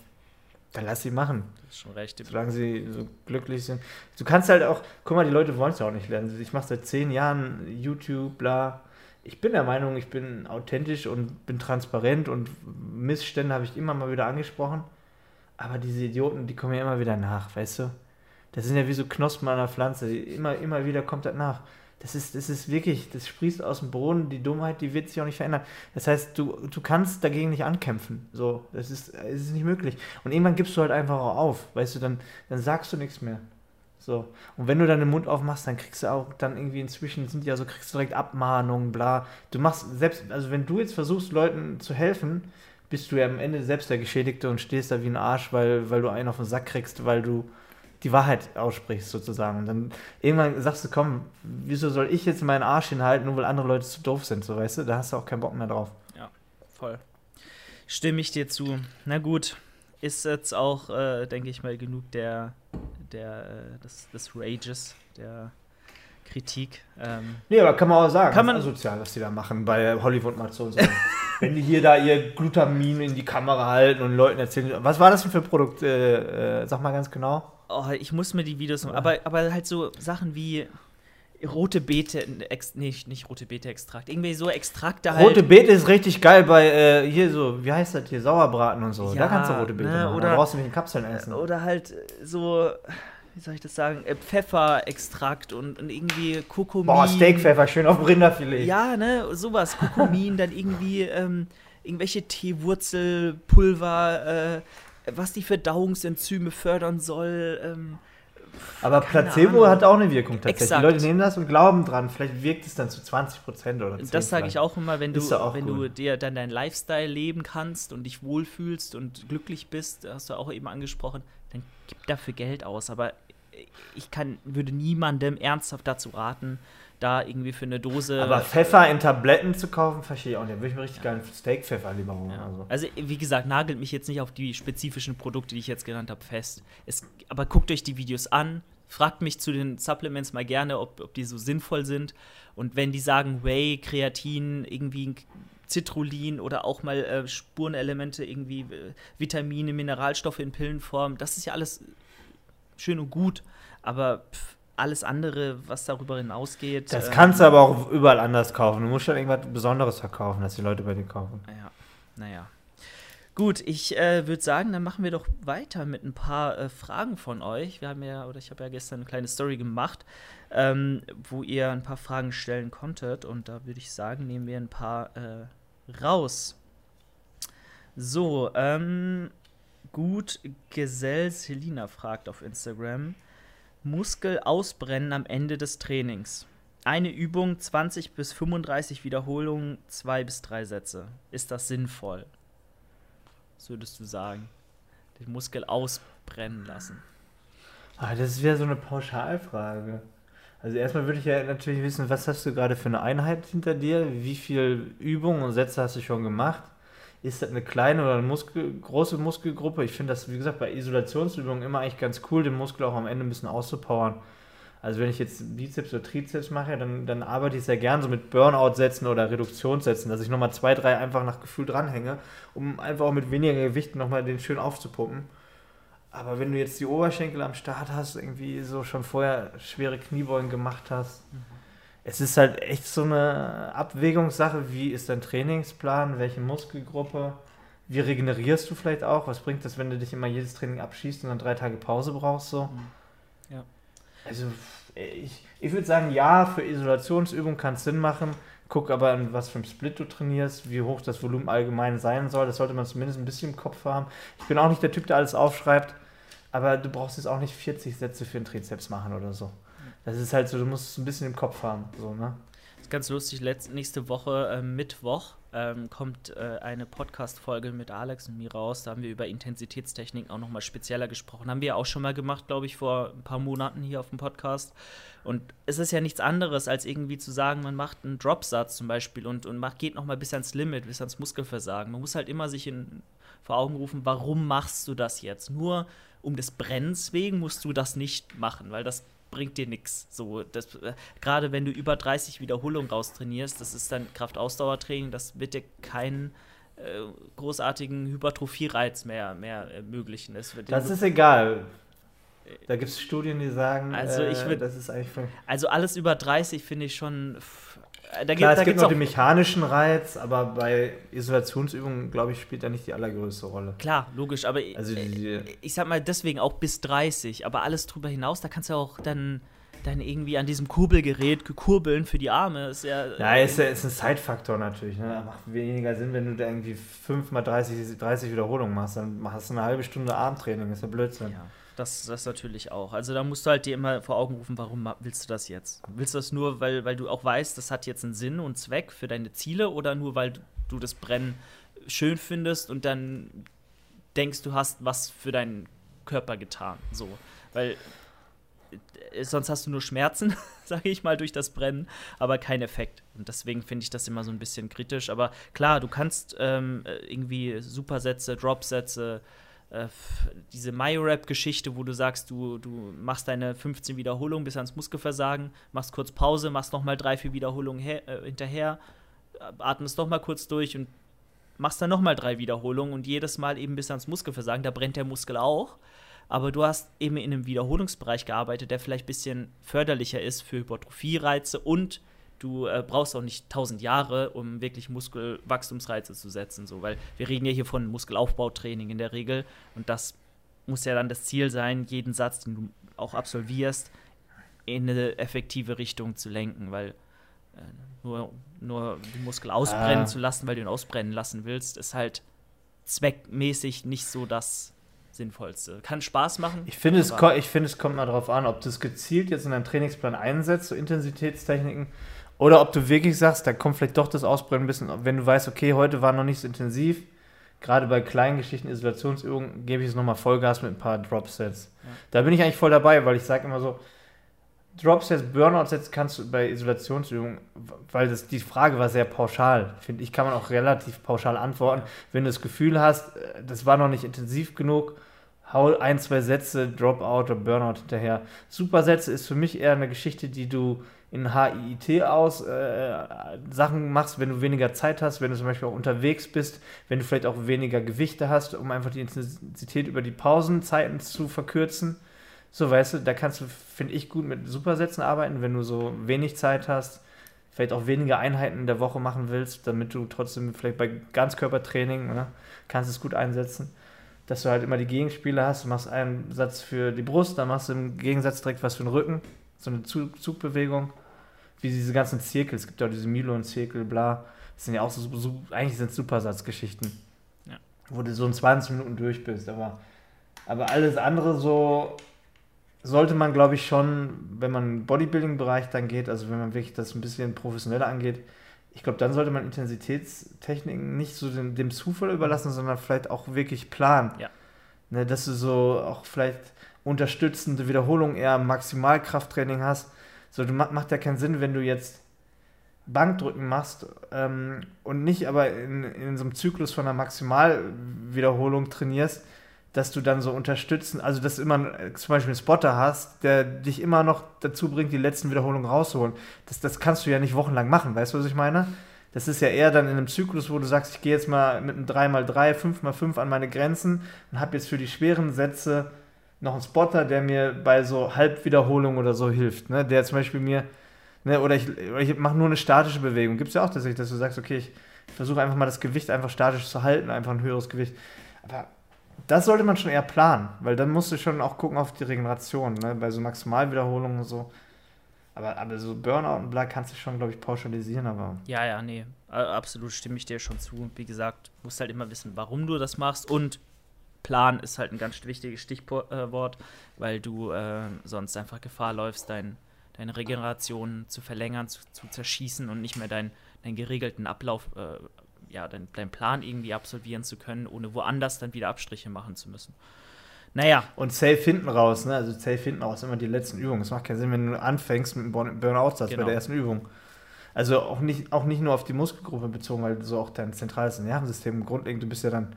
Dann lass sie machen, Das ist schon recht. solange sie so glücklich sind. Du kannst halt auch, guck mal, die Leute wollen es ja auch nicht lernen. Ich mache seit zehn Jahren YouTube, bla. Ich bin der Meinung, ich bin authentisch und bin transparent und Missstände habe ich immer mal wieder angesprochen. Aber diese Idioten, die kommen ja immer wieder nach, weißt du? Das sind ja wie so Knospen einer Pflanze. Immer, immer wieder kommt das nach. Das ist, das ist wirklich, das sprießt aus dem Boden. Die Dummheit, die wird sich auch nicht verändern. Das heißt, du, du kannst dagegen nicht ankämpfen. So, das ist, es ist nicht möglich. Und irgendwann gibst du halt einfach auch auf. Weißt du, dann, dann sagst du nichts mehr. So. Und wenn du dann den Mund aufmachst, dann kriegst du auch dann irgendwie inzwischen sind ja so, kriegst du direkt Abmahnungen, bla. Du machst selbst, also wenn du jetzt versuchst, Leuten zu helfen, bist du ja am Ende selbst der Geschädigte und stehst da wie ein Arsch, weil, weil du einen auf den Sack kriegst, weil du die Wahrheit aussprichst sozusagen. Und dann irgendwann sagst du, komm, wieso soll ich jetzt meinen Arsch hinhalten, nur weil andere Leute zu doof sind, so weißt du? Da hast du auch keinen Bock mehr drauf. Voll. Stimme ich dir zu. Na gut, ist jetzt auch, äh, denke ich mal, genug der, der, äh, des, des Rages, der Kritik. Ähm, Nee, aber kann man auch sagen, Kann man- ist asozial, was die da machen bei Hollywood mal so. Wenn die hier da ihr Glutamin in die Kamera halten und Leuten erzählen, was war das denn für ein Produkt? Äh, äh, sag mal ganz genau. oh, ich muss mir die Videos, aber, aber halt so Sachen wie, rote Beete, ex, nee, nicht rote Beete-Extrakt, irgendwie so Extrakte halt. Rote Beete ist richtig geil bei, äh, hier so, wie heißt das hier, Sauerbraten und so. Ja, da kannst du rote Beete ne, machen. oder- da brauchst du nicht in Kapseln essen. Oder halt äh, so, wie soll ich das sagen, äh, Pfefferextrakt und, und irgendwie Kurkumin. Boah, Steakpfeffer, schön auf Rinderfilet. Ja, ne, sowas, Kurkumin, dann irgendwie ähm, irgendwelche Teewurzelpulver, äh, was die Verdauungsenzyme fördern soll. Ähm, Aber Keine Placebo Ahnung. hat auch eine Wirkung tatsächlich. Exakt. Die Leute nehmen das und glauben dran. Vielleicht wirkt es dann zu 20% oder 10 das sage ich auch immer, wenn du, auch wenn gut. du dir dann dein Lifestyle leben kannst und dich wohlfühlst und glücklich bist, hast du auch eben angesprochen, dann gib dafür Geld aus. Aber ich kann, würde niemandem ernsthaft dazu raten, da irgendwie für eine Dose. Aber Pfeffer in Tabletten zu kaufen, verstehe ich auch nicht. Da würde ich mir richtig geilen Steakpfeffer lieber holen. Ja. Also. Also, wie gesagt, nagelt mich jetzt nicht auf die spezifischen Produkte, die ich jetzt genannt habe, fest. Es, aber guckt euch die Videos an, fragt mich zu den Supplements mal gerne, ob, ob die so sinnvoll sind. Und wenn die sagen, Whey, Kreatin, irgendwie Citrullin oder auch mal äh, Spurenelemente, irgendwie äh, Vitamine, Mineralstoffe in Pillenform, das ist ja alles schön und gut, aber pff, alles andere, was darüber hinausgeht. Das ähm, kannst du aber auch überall anders kaufen. Du musst schon irgendwas Besonderes verkaufen, dass die Leute bei dir kaufen. Ja, naja. Gut, ich äh, würde sagen, dann machen wir doch weiter mit ein paar äh, Fragen von euch. Wir haben ja, oder ich habe ja gestern eine kleine Story gemacht, ähm, wo ihr ein paar Fragen stellen konntet. Und da würde ich sagen, nehmen wir ein paar äh, raus. So, ähm, gut, Gesell Selina fragt auf Instagram: Muskel ausbrennen am Ende des Trainings. Eine Übung, 20 bis 35 Wiederholungen, zwei bis drei Sätze. Ist das sinnvoll? Was würdest du sagen? Den Muskel ausbrennen lassen. Ah, das ist wieder so eine Pauschalfrage. Also erstmal würde ich ja natürlich wissen, was hast du gerade für eine Einheit hinter dir? Wie viel Übungen und Sätze hast du schon gemacht? Ist das eine kleine oder eine Muskel, große Muskelgruppe? Ich finde das, wie gesagt, bei Isolationsübungen immer eigentlich ganz cool, den Muskel auch am Ende ein bisschen auszupowern. Also wenn ich jetzt Bizeps oder Trizeps mache, dann, dann arbeite ich sehr gern so mit Burnout-Sätzen oder Reduktionssätzen, dass ich nochmal zwei, drei einfach nach Gefühl dranhänge, um einfach auch mit weniger Gewicht nochmal den schön aufzupumpen. Aber wenn du jetzt die Oberschenkel am Start hast, irgendwie so schon vorher schwere Kniebeugen gemacht hast, es ist halt echt so eine Abwägungssache, wie ist dein Trainingsplan, welche Muskelgruppe, wie regenerierst du vielleicht auch, was bringt das, wenn du dich immer jedes Training abschießt und dann drei Tage Pause brauchst so. Ja. Also ich, ich würde sagen, ja, für Isolationsübungen kann es Sinn machen. Guck aber, an was für ein Split du trainierst, wie hoch das Volumen allgemein sein soll. Das sollte man zumindest ein bisschen im Kopf haben. Ich bin auch nicht der Typ, der alles aufschreibt, aber du brauchst jetzt auch nicht 40 Sätze für einen Trizeps machen oder so. Das ist halt so, du musst es ein bisschen im Kopf haben. So, ne? Das ist ganz lustig. Letz nächste Woche, äh, Mittwoch, ähm, kommt äh, eine Podcast-Folge mit Alex und mir raus. Da haben wir über Intensitätstechniken auch nochmal spezieller gesprochen. Haben wir ja auch schon mal gemacht, glaube ich, vor ein paar Monaten hier auf dem Podcast. Und es ist ja nichts anderes, als irgendwie zu sagen, man macht einen Dropsatz zum Beispiel und, und macht, geht nochmal bis ans Limit, bis ans Muskelversagen. Man muss halt immer sich in, vor Augen rufen, warum machst du das jetzt? Nur um des Brennens wegen musst du das nicht machen, weil das bringt dir nichts. So, das, äh, gerade wenn du über 30 Wiederholungen raustrainierst, das ist dann Kraftausdauertraining, das wird dir keinen äh, großartigen Hypertrophie-Reiz mehr, mehr ermöglichen. Das, wird- Das ist egal. Da gibt es Studien, die sagen, Also ich äh, würd- das ist eigentlich also alles über 30 finde ich schon. Äh, Da, Klar, gibt, es gibt noch den mechanischen Reiz, aber bei Isolationsübungen, glaube ich, spielt er nicht die allergrößte Rolle. Klar, logisch, aber Also äh, die- ich sag mal deswegen auch bis 30, aber alles drüber hinaus, da kannst du auch dann, dann irgendwie an diesem Kurbelgerät kurbeln für die Arme. Ist ja, Ja, ist, ja- ist ein Side-Faktor natürlich. Ne? Macht weniger Sinn, wenn du da irgendwie 5 mal 30, 30 Wiederholungen machst. Dann hast du eine halbe Stunde Armtraining. ist ja Blödsinn. Ja, das, das natürlich auch. Also da musst du halt dir immer vor Augen rufen, warum willst du das jetzt? Willst du das nur, weil, weil du auch weißt, das hat jetzt einen Sinn und Zweck für deine Ziele oder nur, weil du das Brennen schön findest und dann denkst, du hast was für deinen Körper getan. So. Weil äh, sonst hast du nur Schmerzen, sage ich mal, durch das Brennen, aber kein Effekt. Und deswegen finde ich das immer so ein bisschen kritisch. Aber klar, du kannst ähm, äh, irgendwie Supersätze, Dropsätze, äh, f- diese MyRap-Geschichte, wo du sagst, du, du machst deine 15 Wiederholungen bis ans Muskelversagen, machst kurz Pause, machst nochmal drei, vier Wiederholungen äh, hinterher, äh, atmest nochmal kurz durch und machst dann nochmal drei Wiederholungen und jedes Mal eben bis ans Muskelversagen, da brennt der Muskel auch. aber du hast eben in einem Wiederholungsbereich gearbeitet, der vielleicht ein bisschen förderlicher ist für Hypertrophie-Reize und du äh, brauchst auch nicht 1000 Jahre, um wirklich Muskelwachstumsreize zu setzen, so, weil wir reden ja hier von Muskelaufbautraining in der Regel und das muss ja dann das Ziel sein, jeden Satz, den du auch absolvierst, in eine effektive Richtung zu lenken, weil äh, nur, nur den Muskel ausbrennen ah. zu lassen, weil du ihn ausbrennen lassen willst, ist halt zweckmäßig nicht so das Sinnvollste. Kann Spaß machen. Ich finde, es, ich find, es kommt mal darauf an, ob du es gezielt jetzt in deinem Trainingsplan einsetzt, so Intensitätstechniken, oder ob du wirklich sagst, da kommt vielleicht doch das Ausbrennen ein bisschen, wenn du weißt, okay, heute war noch nicht so intensiv. Gerade bei kleinen Geschichten, Isolationsübungen, gebe ich es nochmal Vollgas mit ein paar Dropsets. Ja. Da bin ich eigentlich voll dabei, weil ich sage immer so, Dropsets, Burnout-Sets kannst du bei Isolationsübungen, weil das, die Frage war sehr pauschal, finde ich, kann man auch relativ pauschal antworten. Wenn du das Gefühl hast, äh, das war noch nicht intensiv genug, hau ein, zwei Sätze Dropout oder Burnout hinterher. Supersätze ist für mich eher eine Geschichte, die du in HIIT aus äh, Sachen machst, wenn du weniger Zeit hast, wenn du zum Beispiel auch unterwegs bist, wenn du vielleicht auch weniger Gewichte hast, um einfach die Intensität über die Pausenzeiten zu verkürzen. So, weißt du, da kannst du, finde ich, gut mit Supersätzen arbeiten, wenn du so wenig Zeit hast, vielleicht auch weniger Einheiten in der Woche machen willst, damit du trotzdem vielleicht bei Ganzkörpertraining ne, kannst es gut einsetzen dass du halt immer die Gegenspiele hast. Du machst einen Satz für die Brust, dann machst du im Gegensatz direkt was für den Rücken. So eine Zugbewegung. Wie diese ganzen Zirkel. Es gibt ja auch diese Milo-Zirkel, bla. Das sind ja auch so, so eigentlich sind Supersatzgeschichten. Ja. Wo du so in 20 Minuten durch bist. Aber, aber alles andere so sollte man, glaube ich, schon, wenn man Bodybuilding-Bereich dann geht, also wenn man wirklich das ein bisschen professioneller angeht, ich glaube, dann sollte man Intensitätstechniken nicht so dem, dem, Zufall überlassen, sondern vielleicht auch wirklich planen. Ja. Ne, dass du so auch vielleicht unterstützende Wiederholungen eher Maximalkrafttraining hast. So, du macht ja keinen Sinn, wenn du jetzt Bankdrücken machst ähm, und nicht aber in, in so einem Zyklus von einer Maximalwiederholung trainierst, dass du dann so unterstützen, also dass du immer zum Beispiel einen Spotter hast, der dich immer noch dazu bringt, die letzten Wiederholungen rauszuholen. Das, das kannst du ja nicht wochenlang machen, weißt du, was ich meine? Das ist ja eher dann in einem Zyklus, wo du sagst, ich gehe jetzt mal mit einem 3x3, 5x5 an meine Grenzen und habe jetzt für die schweren Sätze noch einen Spotter, der mir bei so Halbwiederholungen oder so hilft. Ne? Der zum Beispiel mir, ne, oder ich, ich mache nur eine statische Bewegung. Gibt es ja auch tatsächlich, dass du sagst, okay, ich versuche einfach mal das Gewicht einfach statisch zu halten, einfach ein höheres Gewicht. Aber das sollte man schon eher planen, weil dann musst du schon auch gucken auf die Regeneration, ne? bei so Maximalwiederholungen und so. Aber, aber so Burnout und bla kannst du schon, glaube ich, pauschalisieren, aber. Ja, ja, nee. Absolut stimme ich dir schon zu. Wie gesagt, musst halt immer wissen, warum du das machst und Plan ist halt ein ganz wichtiges Stichwort, weil du äh, sonst einfach Gefahr läufst, dein, deine Regeneration zu verlängern, zu, zu zerschießen und nicht mehr deinen dein geregelten Ablauf äh, ja, deinen dein Plan irgendwie absolvieren zu können, ohne woanders dann wieder Abstriche machen zu müssen. Naja. Und safe hinten raus, ne? Also safe hinten raus, immer die letzten Übungen. Es macht keinen Sinn, wenn du anfängst mit einem Burnout-Satz genau. bei der ersten Übung. Also auch nicht, auch nicht nur auf die Muskelgruppe bezogen, weil so auch dein zentrales Nervensystem grundlegend, du bist ja dann,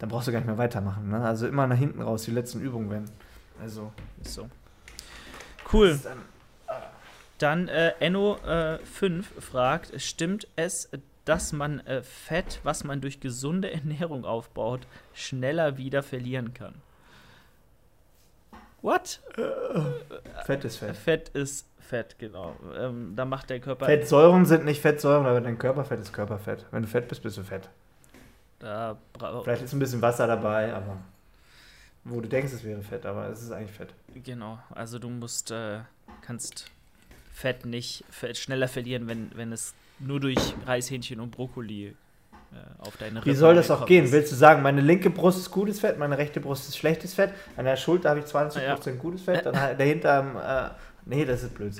dann brauchst du gar nicht mehr weitermachen. Ne? Also immer nach hinten raus, die letzten Übungen werden. Also. Ist so. Cool. Dann, äh, Enno5 äh, fragt, stimmt es, dass man äh, Fett, was man durch gesunde Ernährung aufbaut, schneller wieder verlieren kann. What? Äh, Fett ist Fett. Fett ist Fett, genau. Ähm, da macht der Körper. Fettsäuren sind nicht Fettsäuren, aber dein Körperfett ist Körperfett. Wenn du fett bist, bist du fett. Da Vielleicht ist ein bisschen Wasser dabei, aber wo du denkst, es wäre Fett, aber es ist eigentlich Fett. Genau, also du musst, äh, kannst Fett nicht Fett schneller verlieren, wenn, wenn es nur durch Reishähnchen und Brokkoli äh, auf deine Rippe Wie soll das auch gehen? Ist. Willst du sagen, meine linke Brust ist gutes Fett, meine rechte Brust ist schlechtes Fett, an der Schulter habe ich 20% ja. gutes Fett, dann dahinter, äh, nee, das ist blöd.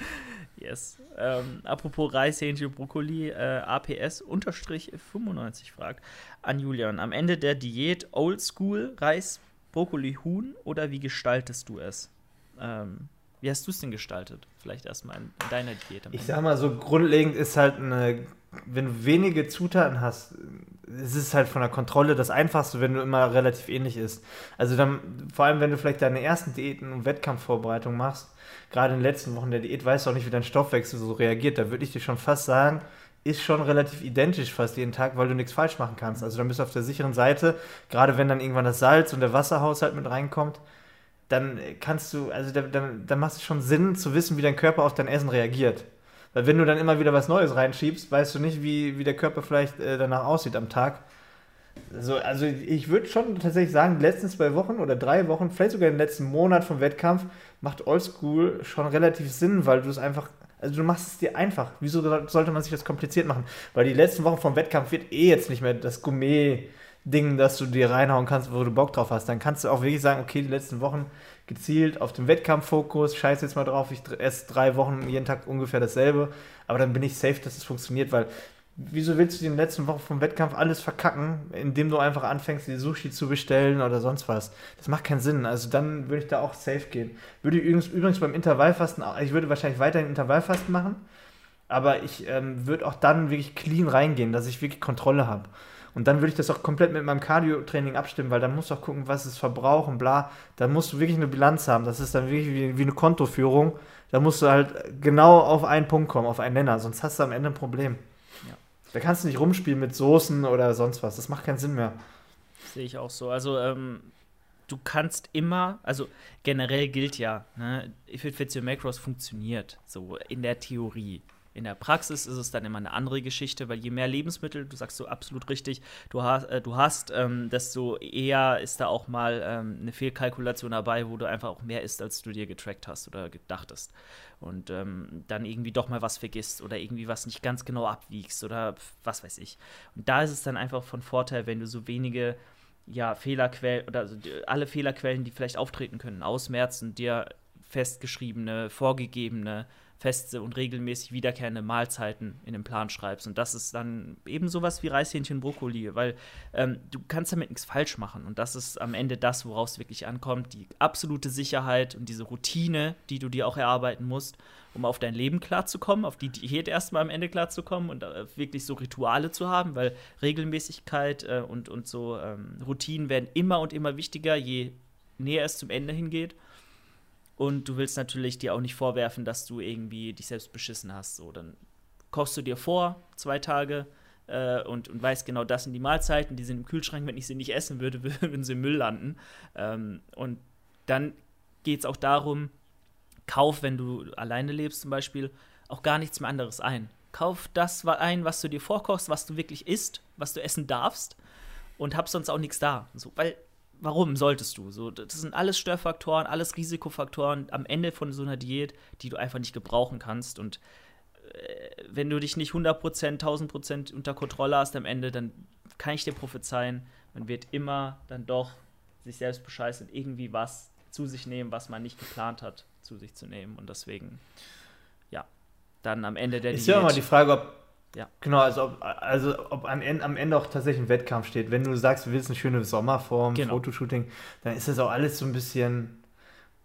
Yes. Ähm, apropos Reishähnchen und Brokkoli, äh, APS 95 fragt an Julian, am Ende der Diät Oldschool Reis, Brokkoli, Huhn oder wie gestaltest du es? Ähm, wie hast du es denn gestaltet? Vielleicht erstmal in, in deiner Diät. Ich sag mal, so grundlegend ist halt eine, wenn du wenige Zutaten hast, ist es halt von der Kontrolle das Einfachste, wenn du immer relativ ähnlich isst. Also dann, vor allem wenn du vielleicht deine ersten Diäten und Wettkampfvorbereitung machst, gerade in den letzten Wochen der Diät, weißt du auch nicht, wie dein Stoffwechsel so reagiert. Da würde ich dir schon fast sagen, ist schon relativ identisch fast jeden Tag, weil du nichts falsch machen kannst. Also dann bist du auf der sicheren Seite, gerade wenn dann irgendwann das Salz und der Wasserhaushalt mit reinkommt dann kannst du, also dann, dann, macht es schon Sinn zu wissen, wie dein Körper auf dein Essen reagiert. Weil wenn du dann immer wieder was Neues reinschiebst, weißt du nicht, wie, wie der Körper vielleicht äh, danach aussieht am Tag. Also, also ich würde schon tatsächlich sagen, die letzten zwei Wochen oder drei Wochen, vielleicht sogar den letzten Monat vom Wettkampf, macht Oldschool schon relativ Sinn, weil du es einfach, also du machst es dir einfach. Wieso sollte man sich das kompliziert machen? Weil die letzten Wochen vom Wettkampf wird eh jetzt nicht mehr das Gourmet-Ding, dass du dir reinhauen kannst, wo du Bock drauf hast. Dann kannst du auch wirklich sagen, okay, die letzten Wochen gezielt auf den Wettkampffokus, scheiß jetzt mal drauf, ich esse drei Wochen jeden Tag ungefähr dasselbe, aber dann bin ich safe, dass es funktioniert, weil wieso willst du den letzten Wochen vom Wettkampf alles verkacken, indem du einfach anfängst, die Sushi zu bestellen oder sonst was? Das macht keinen Sinn. Also dann würde ich da auch safe gehen. Würde ich übrigens, übrigens beim Intervallfasten, ich würde wahrscheinlich weiterhin Intervallfasten machen, aber ich ähm, würde auch dann wirklich clean reingehen, dass ich wirklich Kontrolle habe. Und dann würde ich das auch komplett mit meinem Cardio-Training abstimmen, weil dann musst du auch gucken, was ist Verbrauch und bla. Da musst du wirklich eine Bilanz haben. Das ist dann wirklich wie, wie eine Kontoführung. Da musst du halt genau auf einen Punkt kommen, auf einen Nenner. Sonst hast du am Ende ein Problem. Da kannst du nicht rumspielen mit Soßen oder sonst was. Das macht keinen Sinn mehr. Sehe ich auch so. Also, ähm, du kannst immer, also generell gilt ja, ne, If it fits your macros funktioniert, so in der Theorie. In der Praxis ist es dann immer eine andere Geschichte, weil je mehr Lebensmittel, du sagst so absolut richtig, du hast, äh, du hast ähm, desto eher ist da auch mal ähm, eine Fehlkalkulation dabei, wo du einfach auch mehr isst, als du dir getrackt hast oder gedachtest. Und ähm, dann irgendwie doch mal was vergisst oder irgendwie was nicht ganz genau abwiegst oder was weiß ich. Und da ist es dann einfach von Vorteil, wenn du so wenige ja, Fehlerquellen oder also alle Fehlerquellen, die vielleicht auftreten können, ausmerzen, dir festgeschriebene, vorgegebene feste und regelmäßig wiederkehrende Mahlzeiten in den Plan schreibst. Und das ist dann eben sowas wie Reishähnchen, Brokkoli, weil ähm, du kannst damit nichts falsch machen. Und das ist am Ende das, woraus es wirklich ankommt. Die absolute Sicherheit und diese Routine, die du dir auch erarbeiten musst, um auf dein Leben klarzukommen, auf die Diät erstmal am Ende klarzukommen und äh, wirklich so Rituale zu haben, weil Regelmäßigkeit äh, und, und so ähm, Routinen werden immer und immer wichtiger, je näher es zum Ende hingeht. Und du willst natürlich dir auch nicht vorwerfen, dass du irgendwie dich selbst beschissen hast. So, dann kochst du dir vor, zwei Tage, äh, und, und weißt genau, das sind die Mahlzeiten, die sind im Kühlschrank. Wenn ich sie nicht essen würde, würden sie im Müll landen. Ähm, und dann geht es auch darum, kauf, wenn du alleine lebst zum Beispiel, auch gar nichts mehr anderes ein. Kauf das ein, was du dir vorkochst, was du wirklich isst, was du essen darfst und hab sonst auch nichts da. So, weil warum solltest du? So, das sind alles Störfaktoren, alles Risikofaktoren am Ende von so einer Diät, die du einfach nicht gebrauchen kannst. Und äh, wenn du dich nicht 100%, 1000% unter Kontrolle hast am Ende, dann kann ich dir prophezeien, man wird immer dann doch sich selbst bescheißen und irgendwie was zu sich nehmen, was man nicht geplant hat, zu sich zu nehmen. Und deswegen, ja, dann am Ende der Ist Diät. Ist ja immer die Frage, ob ja. Genau, also ob, also ob am, Ende, am Ende auch tatsächlich ein Wettkampf steht. Wenn du sagst, du willst eine schöne Sommerform, genau. Fotoshooting, dann ist das auch alles so ein bisschen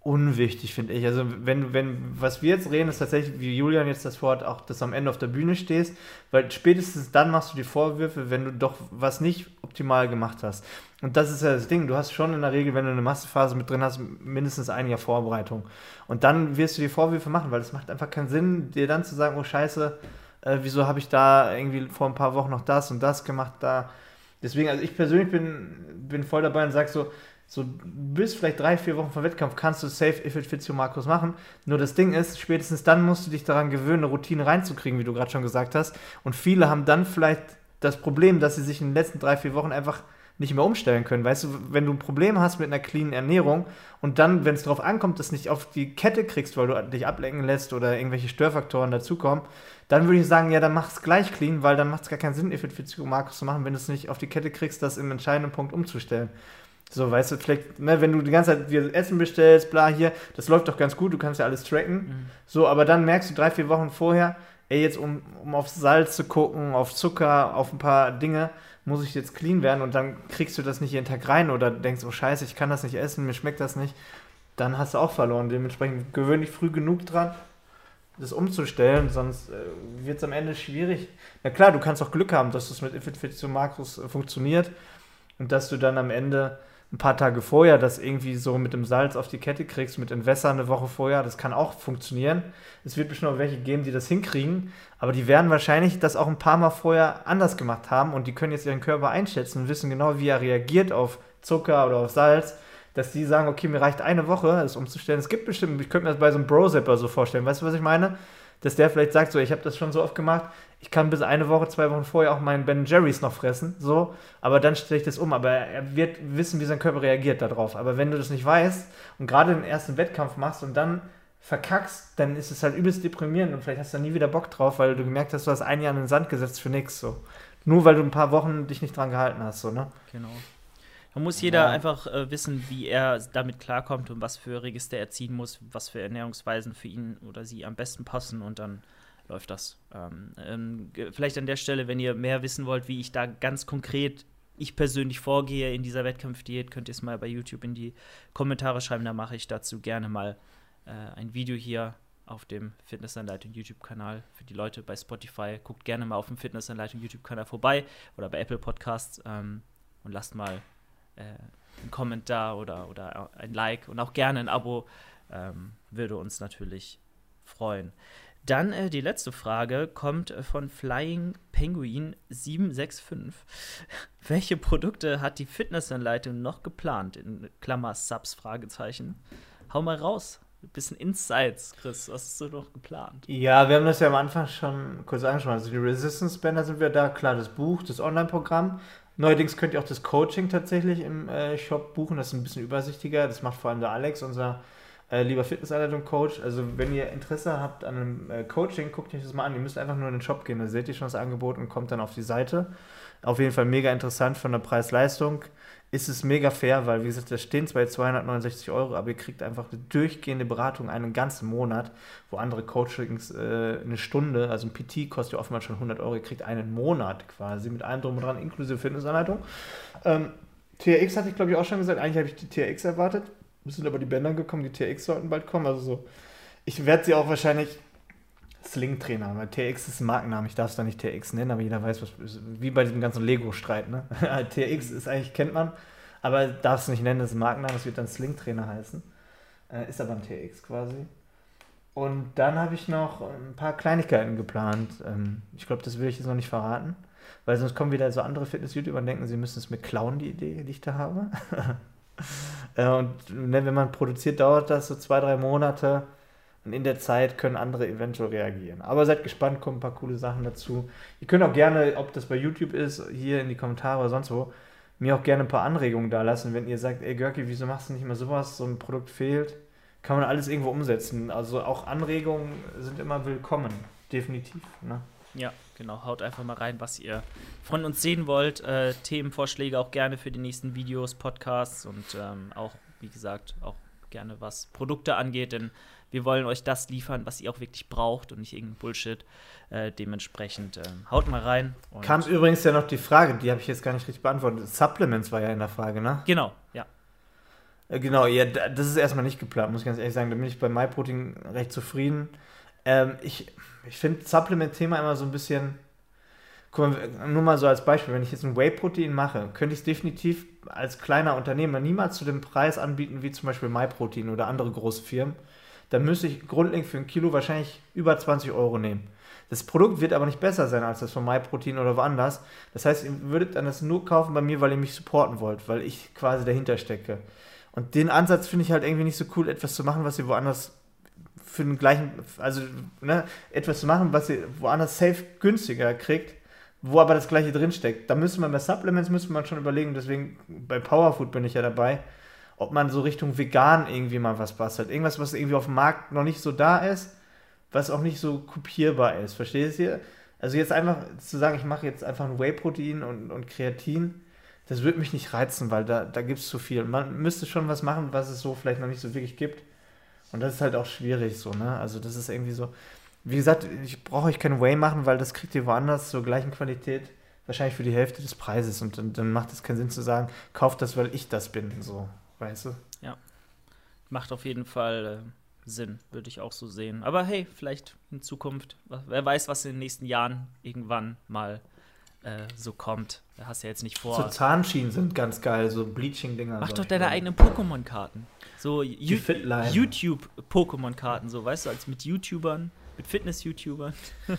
unwichtig, finde ich. Also wenn, wenn, was wir jetzt reden, ist tatsächlich, wie Julian jetzt das Wort, auch, dass du am Ende auf der Bühne stehst, weil spätestens dann machst du die Vorwürfe, wenn du doch was nicht optimal gemacht hast. Und das ist ja das Ding, du hast schon in der Regel, wenn du eine Massephase mit drin hast, mindestens ein Jahr Vorbereitung. Und dann wirst du die Vorwürfe machen, weil es macht einfach keinen Sinn, dir dann zu sagen, oh scheiße, äh, wieso habe ich da irgendwie vor ein paar Wochen noch das und das gemacht da. Deswegen, also ich persönlich bin, bin voll dabei und sage so, so bis vielleicht drei, vier Wochen vor Wettkampf kannst du safe if it fits you Markus machen. Nur das Ding ist, spätestens dann musst du dich daran gewöhnen, eine Routine reinzukriegen, wie du gerade schon gesagt hast. Und viele haben dann vielleicht das Problem, dass sie sich in den letzten drei, vier Wochen einfach nicht mehr umstellen können. Weißt du, wenn du ein Problem hast mit einer cleanen Ernährung und dann, wenn es darauf ankommt, das nicht auf die Kette kriegst, weil du dich ablenken lässt oder irgendwelche Störfaktoren dazukommen, dann würde ich sagen, ja, dann mach es gleich clean, weil dann macht es gar keinen Sinn, Ifit für Markus zu machen, wenn du es nicht auf die Kette kriegst, das im entscheidenden Punkt umzustellen. So, weißt du, vielleicht, ne, wenn du die ganze Zeit dir Essen bestellst, bla, hier, das läuft doch ganz gut, du kannst ja alles tracken. Mhm. So, aber dann merkst du drei, vier Wochen vorher, ey, jetzt um, um auf Salz zu gucken, auf Zucker, auf ein paar Dinge, muss ich jetzt clean werden und dann kriegst du das nicht jeden Tag rein oder denkst, oh scheiße, ich kann das nicht essen, mir schmeckt das nicht, dann hast du auch verloren. Dementsprechend gewöhn dich früh genug dran, das umzustellen, sonst äh, wird es am Ende schwierig. Na klar, du kannst auch Glück haben, dass es mit zu Markus äh, funktioniert und dass du dann am Ende ein paar Tage vorher das irgendwie so mit dem Salz auf die Kette kriegst, mit Entwässer eine Woche vorher, das kann auch funktionieren. Es wird bestimmt auch welche geben, die das hinkriegen, aber die werden wahrscheinlich das auch ein paar Mal vorher anders gemacht haben und die können jetzt ihren Körper einschätzen und wissen genau, wie er reagiert auf Zucker oder auf Salz. dass die sagen, okay, mir reicht eine Woche, das umzustellen. Es gibt bestimmt, ich könnte mir das bei so einem Bro-Zipper so vorstellen. Weißt du, was ich meine? Dass der vielleicht sagt, so, ich habe das schon so oft gemacht, ich kann bis eine Woche, zwei Wochen vorher auch meinen Ben Jerry's noch fressen, so, aber dann stelle ich das um. Aber er wird wissen, wie sein Körper reagiert darauf. Aber wenn du das nicht weißt und gerade den ersten Wettkampf machst und dann verkackst, dann ist es halt übelst deprimierend und vielleicht hast du nie wieder Bock drauf, weil du gemerkt hast, du hast ein Jahr in den Sand gesetzt für nichts, so. Nur weil du ein paar Wochen dich nicht dran gehalten hast, so, ne? Genau. Man muss jeder ja. einfach äh, wissen, wie er damit klarkommt und was für Register er ziehen muss, was für Ernährungsweisen für ihn oder sie am besten passen und dann läuft das. Ähm, ähm, vielleicht an der Stelle, wenn ihr mehr wissen wollt, wie ich da ganz konkret ich persönlich vorgehe in dieser Wettkampfdiät, könnt ihr es mal bei YouTube in die Kommentare schreiben. Da mache ich dazu gerne mal äh, ein Video hier auf dem Fitnessanleitung YouTube-Kanal für die Leute bei Spotify. Guckt gerne mal auf dem Fitnessanleitung YouTube-Kanal vorbei oder bei Apple Podcasts ähm, und lasst mal äh, einen Kommentar oder, oder ein Like und auch gerne ein Abo. Ähm, würde uns natürlich freuen. Dann äh, die letzte Frage kommt von Flying Penguin 765. Welche Produkte hat die Fitnessanleitung noch geplant? In Klammer Subs Fragezeichen. Hau mal raus. Ein bisschen Insights, Chris. Was hast du noch geplant? Ja, wir haben das ja am Anfang schon kurz angesprochen. Also die Resistance Banner sind wir da. Klar, das Buch, das Online-Programm. Neuerdings könnt ihr auch das Coaching tatsächlich im äh, Shop buchen. Das ist ein bisschen übersichtlicher. Das macht vor allem der Alex, unser äh, lieber Fitnessanleitung-Coach. Also, wenn ihr Interesse habt an einem äh, Coaching, guckt euch das mal an. Ihr müsst einfach nur in den Shop gehen. Da seht ihr schon das Angebot und kommt dann auf die Seite. Auf jeden Fall mega interessant von der Preis-Leistung. Ist es mega fair, weil, wie gesagt, da stehen zwar 269 Euro, aber ihr kriegt einfach eine durchgehende Beratung einen ganzen Monat, wo andere Coachings äh, eine Stunde, also ein PT kostet ja oftmals schon 100 Euro, ihr kriegt einen Monat quasi mit allem drum und dran, inklusive Fitnessanleitung. Ähm, TRX hatte ich, glaube ich, auch schon gesagt. Eigentlich habe ich die TRX erwartet. Sind aber die Bänder gekommen, die TX sollten bald kommen. Also so. Ich werde sie auch wahrscheinlich Sling-Trainer, weil TX ist ein Markenname. Ich darf es da nicht TX nennen, aber jeder weiß, was. Wie bei diesem ganzen Lego-Streit, ne? TX ist eigentlich, kennt man, aber darf es nicht nennen, das ist ein Markenname, es wird dann Sling-Trainer heißen. Äh, ist aber ein TX quasi. Und dann habe ich noch ein paar Kleinigkeiten geplant. Ähm, ich glaube, das will ich jetzt noch nicht verraten, weil sonst kommen wieder so andere Fitness-YouTuber und denken, sie müssen es mir klauen, die Idee, die ich da habe. Äh, und ne, wenn man produziert, dauert das so zwei, drei Monate. Und in der Zeit können andere eventuell reagieren. Aber seid gespannt, kommen ein paar coole Sachen dazu. Ihr könnt auch gerne, ob das bei YouTube ist, hier in die Kommentare oder sonst wo, mir auch gerne ein paar Anregungen da lassen. Wenn ihr sagt, ey Görki, wieso machst du nicht mehr sowas? So ein Produkt fehlt. Kann man alles irgendwo umsetzen. Also auch Anregungen sind immer willkommen. Definitiv. Ne? Ja, genau. Haut einfach mal rein, was ihr von uns sehen wollt. Äh, Themenvorschläge auch gerne für die nächsten Videos, Podcasts und ähm, auch, wie gesagt, auch gerne was Produkte angeht, denn wir wollen euch das liefern, was ihr auch wirklich braucht und nicht irgendein Bullshit. Äh, dementsprechend ähm, haut mal rein. Kam übrigens ja noch die Frage, die habe ich jetzt gar nicht richtig beantwortet. Supplements war ja in der Frage, ne? Genau, ja. Äh, genau, ja, das ist erstmal nicht geplant, muss ich ganz ehrlich sagen. Da bin ich bei MyProtein recht zufrieden. Ähm, ich ich finde Supplement-Thema immer so ein bisschen. Guck mal, nur mal so als Beispiel, wenn ich jetzt ein Whey-Protein mache, könnte ich es definitiv als kleiner Unternehmer niemals zu dem Preis anbieten, wie zum Beispiel MyProtein oder andere große Firmen. Dann müsste ich grundlegend für ein Kilo wahrscheinlich über 20 Euro nehmen. Das Produkt wird aber nicht besser sein als das von MyProtein oder woanders. Das heißt, ihr würdet dann das nur kaufen bei mir, weil ihr mich supporten wollt, weil ich quasi dahinter stecke. Und den Ansatz finde ich halt irgendwie nicht so cool, etwas zu machen, was ihr woanders für den gleichen, also ne, etwas zu machen, was ihr woanders safe günstiger kriegt, wo aber das gleiche drinsteckt. Da müsste man bei Supplements müsste man schon überlegen, deswegen bei Powerfood bin ich ja dabei, ob man so Richtung vegan irgendwie mal was bastelt. Irgendwas, was irgendwie auf dem Markt noch nicht so da ist, was auch nicht so kopierbar ist. Verstehst du? Also jetzt einfach zu sagen, ich mache jetzt einfach ein Whey-Protein und, und Kreatin, das würde mich nicht reizen, weil da, da gibt es zu viel. Man müsste schon was machen, was es so vielleicht noch nicht so wirklich gibt. Und das ist halt auch schwierig so, ne? Also das ist irgendwie so. Wie gesagt, ich brauche euch kein Way machen, weil das kriegt ihr woanders zur gleichen Qualität, wahrscheinlich für die Hälfte des Preises. Und dann, dann macht es keinen Sinn zu sagen, kauft das, weil ich das bin, so, weißt du? Ja. Macht auf jeden Fall äh, Sinn, würde ich auch so sehen. Aber hey, vielleicht in Zukunft, wer weiß, was in den nächsten Jahren irgendwann mal äh, so kommt. Da hast du ja jetzt nicht vor. So Zahnschienen sind ganz geil, so Bleaching-Dinger. Mach doch deine eigenen Pokémon-Karten. So YouTube-Pokémon-Karten, so weißt du, als mit YouTubern, mit Fitness-YouTubern.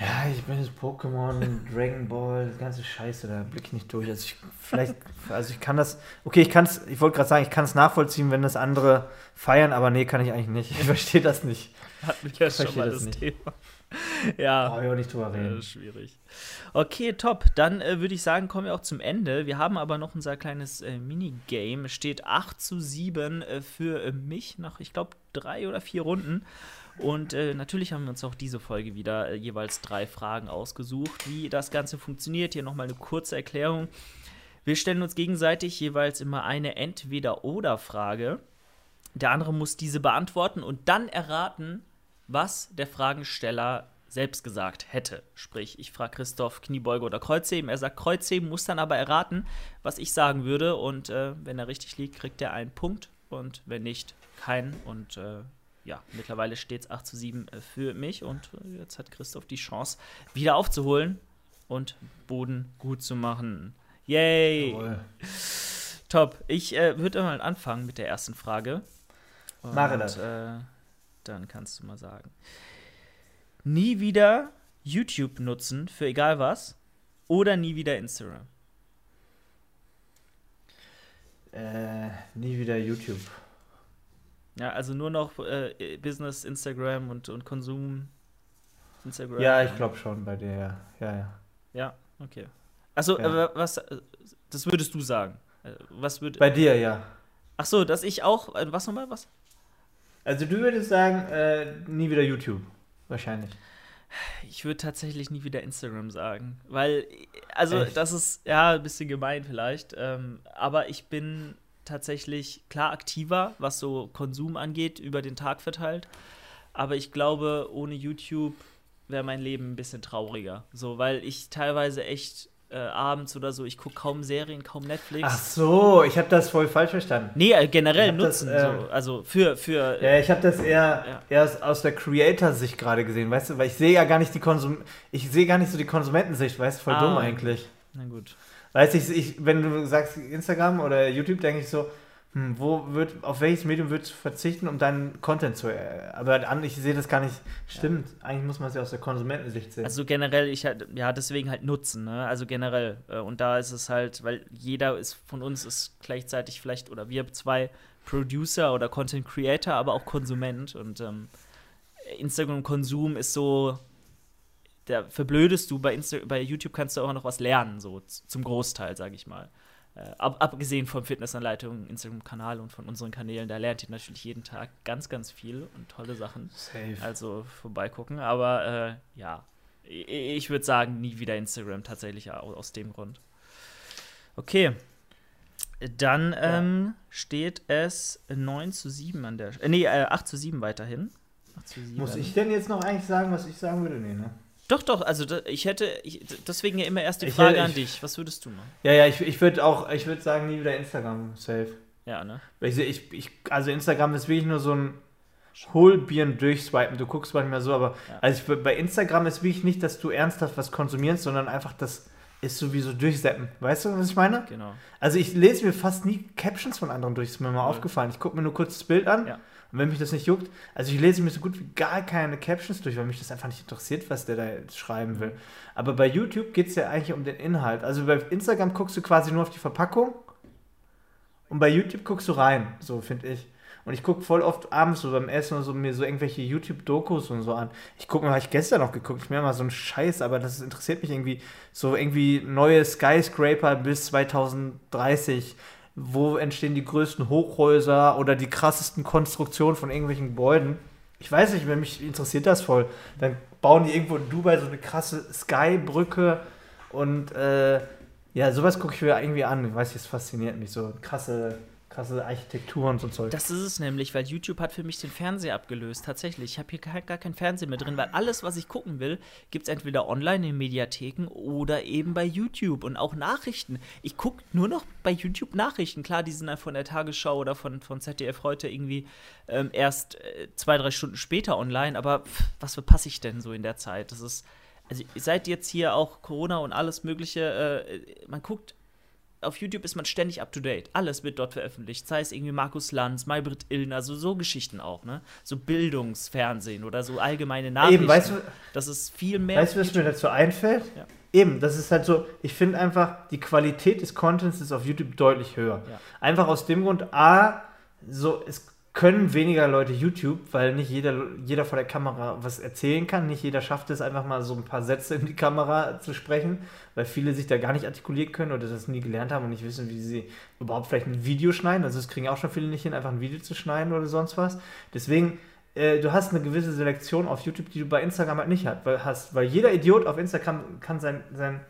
Ja, ich bin jetzt Pokémon, Dragon Ball, das ganze Scheiße, da blick ich nicht durch. Also ich vielleicht, also ich kann das, okay, ich kann es, ich wollte gerade sagen, ich kann es nachvollziehen, wenn das andere feiern, aber nee, kann ich eigentlich nicht. Ich verstehe das nicht. Hatten wir ja schon mal das, das Thema. ja. Brauche ich auch nicht drüber reden. Äh, schwierig. Okay, top. Dann äh, würde ich sagen, kommen wir auch zum Ende. Wir haben aber noch unser kleines äh, Minigame. Steht 8 zu 7 äh, für äh, mich nach, ich glaube, drei oder vier Runden. Und äh, natürlich haben wir uns auch diese Folge wieder jeweils drei Fragen ausgesucht. Wie das Ganze funktioniert, hier nochmal eine kurze Erklärung. Wir stellen uns gegenseitig jeweils immer eine Entweder-Oder-Frage. Der andere muss diese beantworten und dann erraten, was der Fragensteller selbst gesagt hätte. Sprich, ich frage Christoph Kniebeuge oder Kreuzheben. Er sagt Kreuzheben, muss dann aber erraten, was ich sagen würde. Und äh, wenn er richtig liegt, kriegt er einen Punkt. Und wenn nicht, keinen. Und äh, ja, mittlerweile steht es 8 zu 7 äh, für mich. Und äh, jetzt hat Christoph die Chance, wieder aufzuholen und Boden gut zu machen. Yay! Jawohl. Top. Ich äh, würde mal anfangen mit der ersten Frage. Mache das. Äh, dann kannst du mal sagen. Nie wieder YouTube nutzen für egal was oder nie wieder Instagram? Äh, nie wieder YouTube. Ja, also nur noch äh, Business, Instagram und, und Konsum. Instagram. Ja, ich glaube schon bei dir, ja. Ja, ja. Ja, okay. Achso, ja. aber was, äh, das würdest du sagen? Äh, was würd, bei dir, ja. Ach so, dass ich auch, äh, was nochmal, was? Also du würdest sagen, äh, nie wieder YouTube, wahrscheinlich. Ich würde tatsächlich nie wieder Instagram sagen, weil, also Echt? das ist ja ein bisschen gemein vielleicht, ähm, aber ich bin tatsächlich klar aktiver, was so Konsum angeht, über den Tag verteilt. Aber ich glaube, ohne YouTube wäre mein Leben ein bisschen trauriger. So, weil ich teilweise echt äh, abends oder so. Ich gucke kaum Serien, kaum Netflix. Ach so, ich habe das voll falsch verstanden. Nee, äh, generell nutzen. Das, äh, so. Also für. für ja, ich habe das eher, ja. eher aus der Creator-Sicht gerade gesehen, weißt du? Weil ich sehe ja gar nicht die Konsum. Ich sehe gar nicht so die Konsumentensicht, weißt du? Voll ah, dumm eigentlich. Na gut. Weißt du, ich, ich, wenn du sagst Instagram oder YouTube, denke ich so, hm, wo wird, auf welches Medium würdest du verzichten, um deinen Content zu. Äh, aber ich sehe das gar nicht. Stimmt, ja. eigentlich muss man es ja aus der Konsumentensicht sehen. Also generell, ich halt, ja, deswegen halt nutzen, ne? Also generell. Äh, und da ist es halt, weil jeder ist von uns ist gleichzeitig vielleicht, oder wir zwei Producer oder Content Creator, aber auch Konsument. Und ähm, Instagram-Konsum ist so. Da verblödest du bei, Insta bei YouTube kannst du auch noch was lernen, so zum Großteil, sage ich mal. Äh, ab, abgesehen von Fitnessanleitungen, Instagram-Kanal und von unseren Kanälen, da lernt ihr natürlich jeden Tag ganz, ganz viel und tolle Sachen. Safe. Also vorbeigucken. Aber äh, ja, ich, würde sagen, nie wieder Instagram tatsächlich aus dem Grund. Okay. Dann ja. ähm, steht es 9 zu 7 an der. Äh, nee, äh, 8 zu 7 weiterhin. 8 zu 7 Muss ich denn jetzt noch eigentlich sagen, was ich sagen würde? Nee, ne? Doch, doch, also ich hätte, ich, deswegen ja immer erst die Frage ich, an dich. Was würdest du machen? Ja, ja, ich, ich würde auch, ich würde sagen, nie wieder Instagram safe. Ja, ne? Ich, ich, ich, also Instagram ist wirklich nur so ein Hohlbieren durchswipen. Du guckst manchmal so, aber ja. also ich, bei Instagram ist wirklich nicht, dass du ernsthaft was konsumierst, sondern einfach das ist sowieso durchseppen. Weißt du, was ich meine? Genau. Also ich lese mir fast nie Captions von anderen durch, ist mir mal ja. aufgefallen. Ich gucke mir nur kurz das Bild an. Ja und wenn mich das nicht juckt, also ich lese mir so gut wie gar keine Captions durch, weil mich das einfach nicht interessiert, was der da jetzt schreiben will. Aber bei YouTube geht es ja eigentlich um den Inhalt. Also bei Instagram guckst du quasi nur auf die Verpackung und bei YouTube guckst du rein, so finde ich. Und ich gucke voll oft abends so beim Essen und so mir so irgendwelche YouTube-Dokus und so an. Ich gucke mir, habe ich gestern noch geguckt, ich mir mal so einen Scheiß, aber das interessiert mich irgendwie. So irgendwie neue Skyscraper bis 2030 wo entstehen die größten Hochhäuser oder die krassesten Konstruktionen von irgendwelchen Gebäuden. Ich weiß nicht, wenn mich interessiert das voll. Dann bauen die irgendwo in Dubai so eine krasse Skybrücke und äh, ja, sowas gucke ich mir irgendwie an. Ich weiß nicht, es fasziniert mich so. Krasse krasse Architektur und so Zeug. Das ist es nämlich, weil YouTube hat für mich den Fernseher abgelöst. Tatsächlich. Ich habe hier gar, gar keinen Fernseher mehr drin, weil alles, was ich gucken will, gibt es entweder online in Mediatheken oder eben bei YouTube. Und auch Nachrichten. Ich gucke nur noch bei YouTube Nachrichten. Klar, die sind dann von der Tagesschau oder von, von ZDF heute irgendwie ähm, erst äh, zwei, drei Stunden später online. Aber pff, was verpasse ich denn so in der Zeit? Das ist. Also, seid jetzt hier auch Corona und alles Mögliche. Äh, man guckt auf YouTube ist man ständig up to date. Alles wird dort veröffentlicht. Sei es irgendwie Markus Lanz, Maybrit Illner, so, so Geschichten auch, ne? So Bildungsfernsehen oder so allgemeine Nachrichten. Eben, weißt du, das ist viel mehr. Weißt du, was mir dazu einfällt? Ja. Eben, das ist halt so, ich finde einfach, die Qualität des Contents ist auf YouTube deutlich höher. Ja. Einfach aus dem Grund, A, so, es können weniger Leute YouTube, weil nicht jeder, jeder vor der Kamera was erzählen kann. Nicht jeder schafft es, einfach mal so ein paar Sätze in die Kamera zu sprechen, weil viele sich da gar nicht artikulieren können oder das nie gelernt haben und nicht wissen, wie sie überhaupt vielleicht ein Video schneiden. Also es kriegen auch schon viele nicht hin, einfach ein Video zu schneiden oder sonst was. Deswegen, äh, du hast eine gewisse Selektion auf YouTube, die du bei Instagram halt nicht hat, weil, hast, weil jeder Idiot auf Instagram kann sein, sein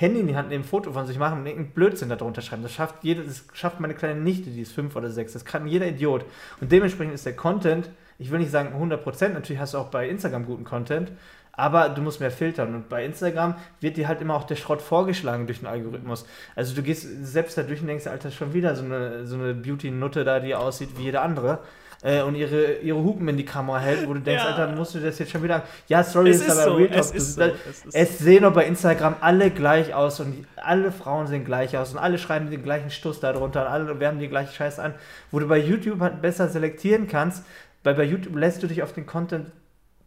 Handy in die Hand nehmen, ein Foto von sich machen und irgendeinen Blödsinn darunter schreiben. Das schafft, jede, das schafft meine kleine Nichte, die ist fünf oder sechs. Das kann jeder Idiot. Und dementsprechend ist der Content, ich will nicht sagen 100%, natürlich hast du auch bei Instagram guten Content, aber du musst mehr filtern. Und bei Instagram wird dir halt immer auch der Schrott vorgeschlagen durch den Algorithmus. Also du gehst selbst da durch und denkst, Alter, schon wieder so eine, so eine Beauty-Nutte da, die aussieht wie jede andere äh, und ihre, ihre Hupen in die Kamera hält, wo du denkst, Ja. Alter, musst du das jetzt schon wieder. Ja, sorry, Es ist aber so, Real Talk. es ist so, das- es ist Es sehen doch bei Instagram alle gleich aus und die, alle Frauen sehen gleich aus und alle schreiben den gleichen Stuss da drunter und alle werben die gleiche Scheiße an, wo du bei YouTube halt besser selektieren kannst, weil bei YouTube lässt du dich auf den Content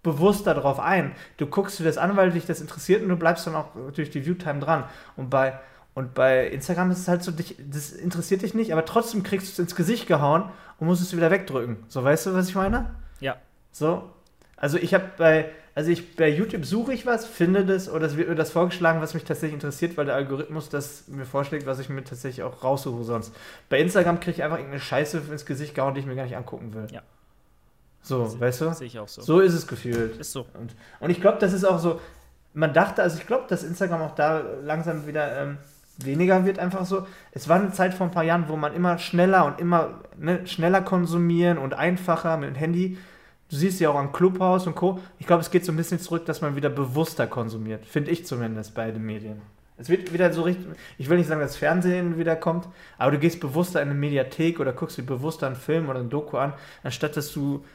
bewusst darauf ein. Du guckst dir das an, weil dich das interessiert und du bleibst dann auch durch die Viewtime dran. Und bei, und bei Instagram ist es halt so, dich, das interessiert dich nicht, aber trotzdem kriegst du es ins Gesicht gehauen und musst es wieder wegdrücken. So, weißt du, was ich meine? Ja. So. Also ich habe bei, also ich bei YouTube suche ich was, finde das oder es wird mir das vorgeschlagen, was mich tatsächlich interessiert, weil der Algorithmus das mir vorschlägt, was ich mir tatsächlich auch raussuche sonst. Bei Instagram kriege ich einfach irgendeine Scheiße ins Gesicht gehauen, die ich mir gar nicht angucken will. Ja. So, weißt du? Sehe ich auch so. So ist es gefühlt. Ist so. Und, und ich glaube, das ist auch so, man dachte, also ich glaube, dass Instagram auch da langsam wieder ähm, weniger wird, einfach so. Es war eine Zeit vor ein paar Jahren, wo man immer schneller und immer ne, schneller konsumieren und einfacher mit dem Handy. Du siehst ja auch an Clubhouse und Co. Ich glaube, es geht so ein bisschen zurück, dass man wieder bewusster konsumiert. Finde ich zumindest bei den Medien. Es wird wieder so richtig, ich will nicht sagen, dass Fernsehen wieder kommt, aber du gehst bewusster in eine Mediathek oder guckst dir bewusster einen Film oder ein Doku an, anstatt dass du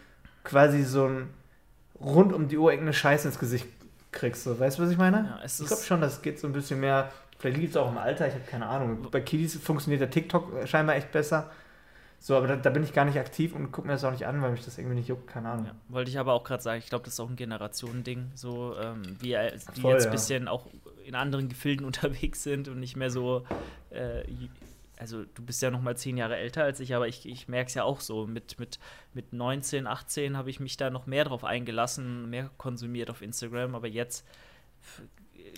quasi so ein rund um die Uhr irgendeine Scheiße ins Gesicht kriegst. So. Weißt du, was ich meine? Ja, es ich glaube schon, das geht so ein bisschen mehr. Vielleicht liegt es auch im Alter, ich habe keine Ahnung. Bei Kiddies funktioniert der TikTok scheinbar echt besser. So, aber da, da bin ich gar nicht aktiv und gucke mir das auch nicht an, weil mich das irgendwie nicht juckt, keine Ahnung. Ja, wollte ich aber auch gerade sagen, ich glaube, das ist auch ein Generationending, so ähm, wie äh, die Voll, jetzt ja. ein bisschen auch in anderen Gefilden unterwegs sind und nicht mehr so, äh, also du bist ja noch mal zehn Jahre älter als ich, aber ich, ich merke es ja auch so, mit, mit, mit 19, 18 habe ich mich da noch mehr drauf eingelassen, mehr konsumiert auf Instagram, aber jetzt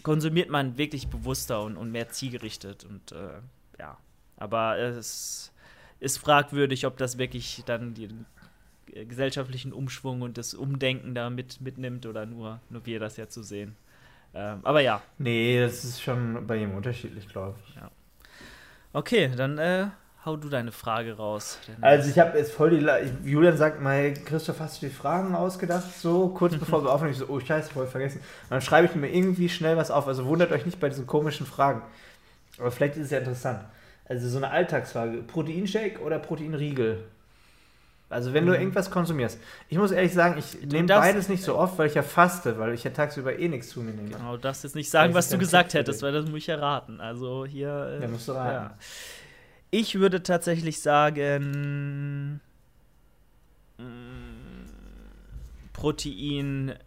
konsumiert man wirklich bewusster und, und mehr zielgerichtet und äh, ja, aber es ist fragwürdig, ob das wirklich dann den gesellschaftlichen Umschwung und das Umdenken da mit, mitnimmt oder nur, nur wir das ja zu sehen. Ähm, aber ja, Nee, das ist schon bei jedem unterschiedlich, glaube ich. okay, dann äh, hau du deine Frage raus. Also ich habe jetzt voll die... La Julian sagt mal, Christoph, hast du die Fragen ausgedacht? So, kurz bevor wir aufnehmen. Ich so, oh scheiße, voll vergessen. Und dann schreibe ich mir irgendwie schnell was auf. Also wundert euch nicht bei diesen komischen Fragen. Aber vielleicht ist es ja interessant. Also so eine Alltagsfrage. Proteinshake oder Proteinriegel? Also wenn du Mhm. irgendwas konsumierst. Ich muss ehrlich sagen, ich nehme beides nicht so oft, weil ich ja faste, weil ich ja tagsüber eh nichts zu mir nehme. Genau, du darfst jetzt nicht sagen, Das was du gesagt hättest, weil das muss ich erraten. Also hier. Äh, Ja, musst du raten. ja. Ich würde tatsächlich sagen. mm, Proteinriegel,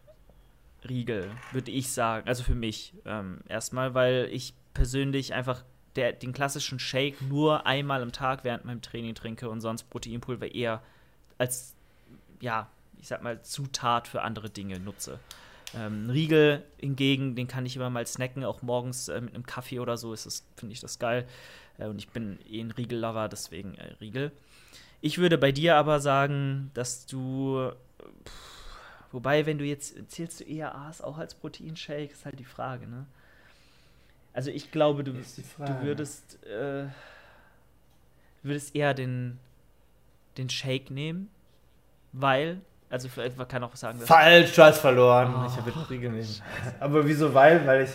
würde ich sagen. Also für mich ähm, erstmal, weil ich persönlich einfach der, den klassischen Shake nur einmal am Tag während meinem Training trinke und sonst Proteinpulver eher als, ja, ich sag mal, Zutat für andere Dinge nutze. Ähm, Riegel hingegen, den kann ich immer mal snacken, auch morgens äh, mit einem Kaffee oder so, ist das, finde ich das geil. Äh, und ich bin eh ein Riegel-Lover, deswegen äh, Riegel. Ich würde bei dir aber sagen, dass du, pff, wobei, wenn du jetzt, zählst du eher Aas auch als Proteinshake, ist halt die Frage, ne? Also ich glaube, du, du würdest, äh, würdest eher den, den Shake nehmen, weil, also vielleicht man kann auch sagen, dass Falsch, du hast verloren. Oh. Ich habe jetzt Riegel nehmen. Aber wieso weil? Weil ich...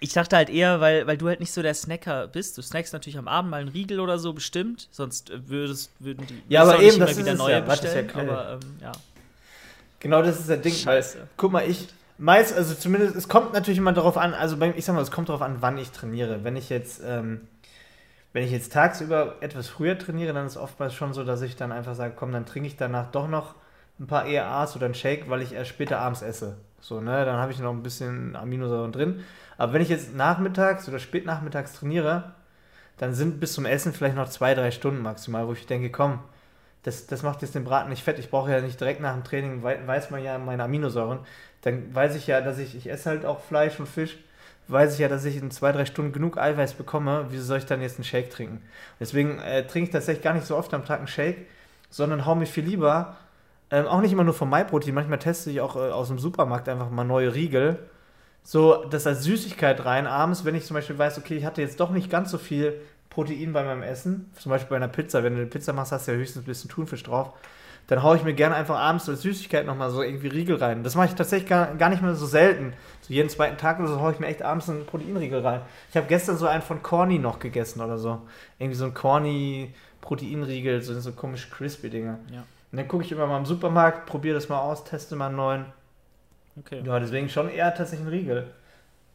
Ich dachte halt eher, weil, weil du halt nicht so der Snacker bist. Du snackst natürlich am Abend mal einen Riegel oder so bestimmt, sonst würdest, würden die Ja, aber eben, das ist wieder es neue ja. Ist ja bestellen. klar. aber ähm, ja. Genau das ist der Ding. Scheiße. guck mal, ich meist, also zumindest, es kommt natürlich immer darauf an, also ich sag mal, es kommt darauf an, wann ich trainiere. Wenn ich jetzt, ähm, wenn ich jetzt tagsüber etwas früher trainiere, dann ist es oftmals schon so, dass ich dann einfach sage, komm, dann trinke ich danach doch noch ein paar ERAs oder einen Shake, weil ich erst später abends esse. So, ne, dann habe ich noch ein bisschen Aminosäuren drin. Aber wenn ich jetzt nachmittags oder spätnachmittags trainiere, dann sind bis zum Essen vielleicht noch zwei, drei Stunden maximal, wo ich denke, komm, das, das macht jetzt den Braten nicht fett. Ich brauche ja nicht direkt nach dem Training, weiß man ja meine Aminosäuren. Dann weiß ich ja, dass ich, ich esse halt auch Fleisch und Fisch, weiß ich ja, dass ich in zwei, drei Stunden genug Eiweiß bekomme. Wieso soll ich dann jetzt einen Shake trinken? Deswegen äh, trinke ich tatsächlich gar nicht so oft am Tag einen Shake, sondern hau mir viel lieber, ähm, auch nicht immer nur vom MyProtein, manchmal teste ich auch äh, aus dem Supermarkt einfach mal neue Riegel. So, das als Süßigkeit rein abends, wenn ich zum Beispiel weiß, okay, ich hatte jetzt doch nicht ganz so viel Protein bei meinem Essen, zum Beispiel bei einer Pizza, wenn du eine Pizza machst, hast du ja höchstens ein bisschen Thunfisch drauf, dann haue ich mir gerne einfach abends als Süßigkeit nochmal so irgendwie Riegel rein. Das mache ich tatsächlich gar, gar nicht mehr so selten. So jeden zweiten Tag oder so haue ich mir echt abends einen Proteinriegel rein. Ich habe gestern so einen von Corny noch gegessen oder so. Irgendwie so ein Corny Proteinriegel, so, so komische Crispy-Dinger. Ja. Und dann gucke ich immer mal im Supermarkt, probiere das mal aus, teste mal einen neuen. Okay. Ja, deswegen schon eher tatsächlich ein Riegel.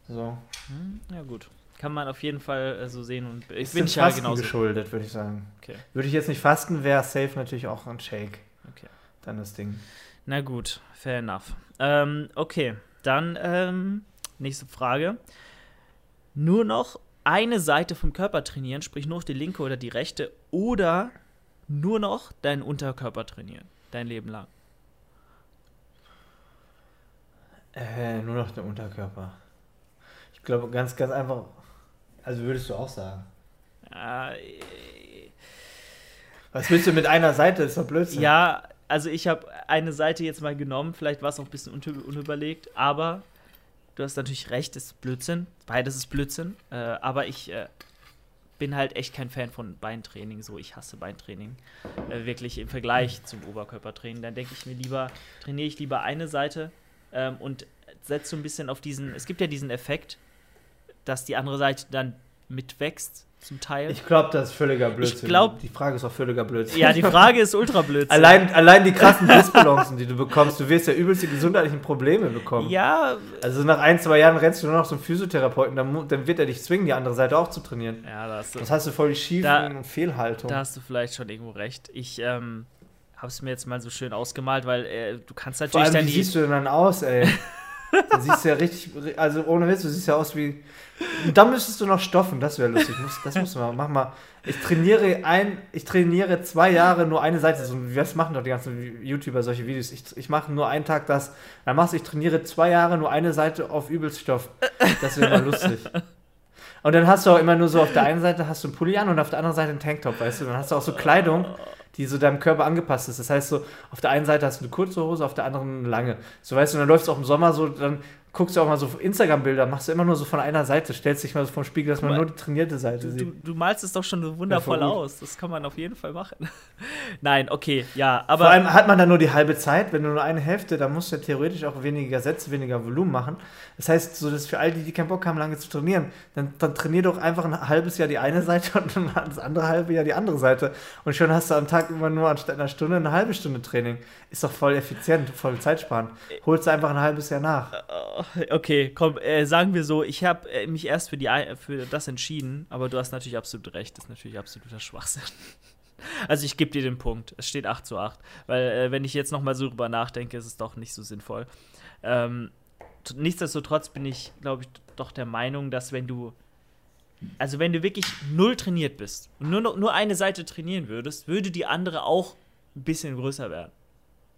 So. Hm, ja, gut kann man auf jeden Fall äh, so sehen. Und ich bin ja genauso geschuldet, würde ich sagen. Okay. Würde ich jetzt nicht fasten, wäre safe natürlich auch ein Shake. Okay. Dann das Ding. Na gut, fair enough. Ähm, okay, dann ähm, nächste Frage. Nur noch eine Seite vom Körper trainieren, sprich nur die linke oder die rechte, oder nur noch deinen Unterkörper trainieren, dein Leben lang? Äh, nur noch der Unterkörper. Ich glaube, ganz, ganz einfach also würdest du auch sagen. Äh, Was willst du mit einer Seite? Das ist doch Blödsinn. Ja, also ich habe eine Seite jetzt mal genommen, vielleicht war es auch ein bisschen unüberlegt, aber du hast natürlich recht, es ist Blödsinn. Beides ist Blödsinn. Äh, aber ich äh, bin halt echt kein Fan von Beintraining. So, ich hasse Beintraining. Äh, wirklich im Vergleich zum Oberkörpertraining. Dann denke ich mir lieber, trainiere ich lieber eine Seite ähm, und setze so ein bisschen auf diesen. Es gibt ja diesen Effekt, dass die andere Seite dann mitwächst, zum Teil. Ich glaube, das ist völliger Blödsinn. Ich glaub, die Frage ist auch völliger Blödsinn. Ja, die Frage ist ultra Blödsinn. allein, allein die krassen Disbalancen, die du bekommst, du wirst ja übelst die gesundheitlichen Probleme bekommen. Ja. Also nach ein, zwei Jahren rennst du nur noch zum Physiotherapeuten, dann, dann wird er dich zwingen, die andere Seite auch zu trainieren. Ja, da hast du, das hast du voll die schiefen da, Fehlhaltung. Da hast du vielleicht schon irgendwo recht. Ich, ähm, habe es mir jetzt mal so schön ausgemalt, weil äh, du kannst natürlich Vor allem, dann wie siehst du denn dann aus, ey? du siehst ja richtig, also ohne Witz, du siehst ja aus wie. Da müsstest du noch stoffen, das wäre lustig. Das musst du mal. Mach mal. Ich trainiere ein, ich trainiere zwei Jahre nur eine Seite. So, das machen doch die ganzen YouTuber solche Videos. Ich, ich mache nur einen Tag das. Dann machst du, ich trainiere zwei Jahre nur eine Seite auf Übelstoff. Das wäre mal lustig. Und dann hast du auch immer nur so auf der einen Seite hast du einen Pulli an und auf der anderen Seite einen Tanktop, weißt du? Dann hast du auch so Kleidung die so deinem Körper angepasst ist. Das heißt so, auf der einen Seite hast du eine kurze Hose, auf der anderen eine lange. So weißt du, dann läufst du auch im Sommer so, dann guckst du auch mal so Instagram-Bilder, machst du immer nur so von einer Seite, stellst dich mal so vom Spiegel, dass man nur die trainierte Seite du, sieht. Du, du, malst es doch schon wundervoll ja, aus. Das kann man auf jeden Fall machen. Nein, okay, ja, aber. Vor allem hat man dann nur die halbe Zeit, wenn du nur eine Hälfte, dann musst du ja theoretisch auch weniger Sätze, weniger Volumen machen. Das heißt, so dass für all die, die keinen Bock haben, lange zu trainieren, dann, dann trainier doch einfach ein halbes Jahr die eine Seite und dann das andere halbe Jahr die andere Seite. Und schon hast du am Tag immer nur anstatt einer Stunde eine halbe Stunde Training. Ist doch voll effizient, voll zeitsparend. Holst du einfach ein halbes Jahr nach. Okay, komm, äh, sagen wir so, ich habe äh, mich erst für, die, für das entschieden, aber du hast natürlich absolut recht, das ist natürlich absoluter Schwachsinn. Also ich gebe dir den Punkt. Es steht 8 zu 8. Weil äh, wenn ich jetzt nochmal so drüber nachdenke, ist es doch nicht so sinnvoll. Ähm, nichtsdestotrotz bin ich, glaube ich, doch der Meinung, dass wenn du, also wenn du wirklich null trainiert bist und nur, nur eine Seite trainieren würdest, würde die andere auch ein bisschen größer werden.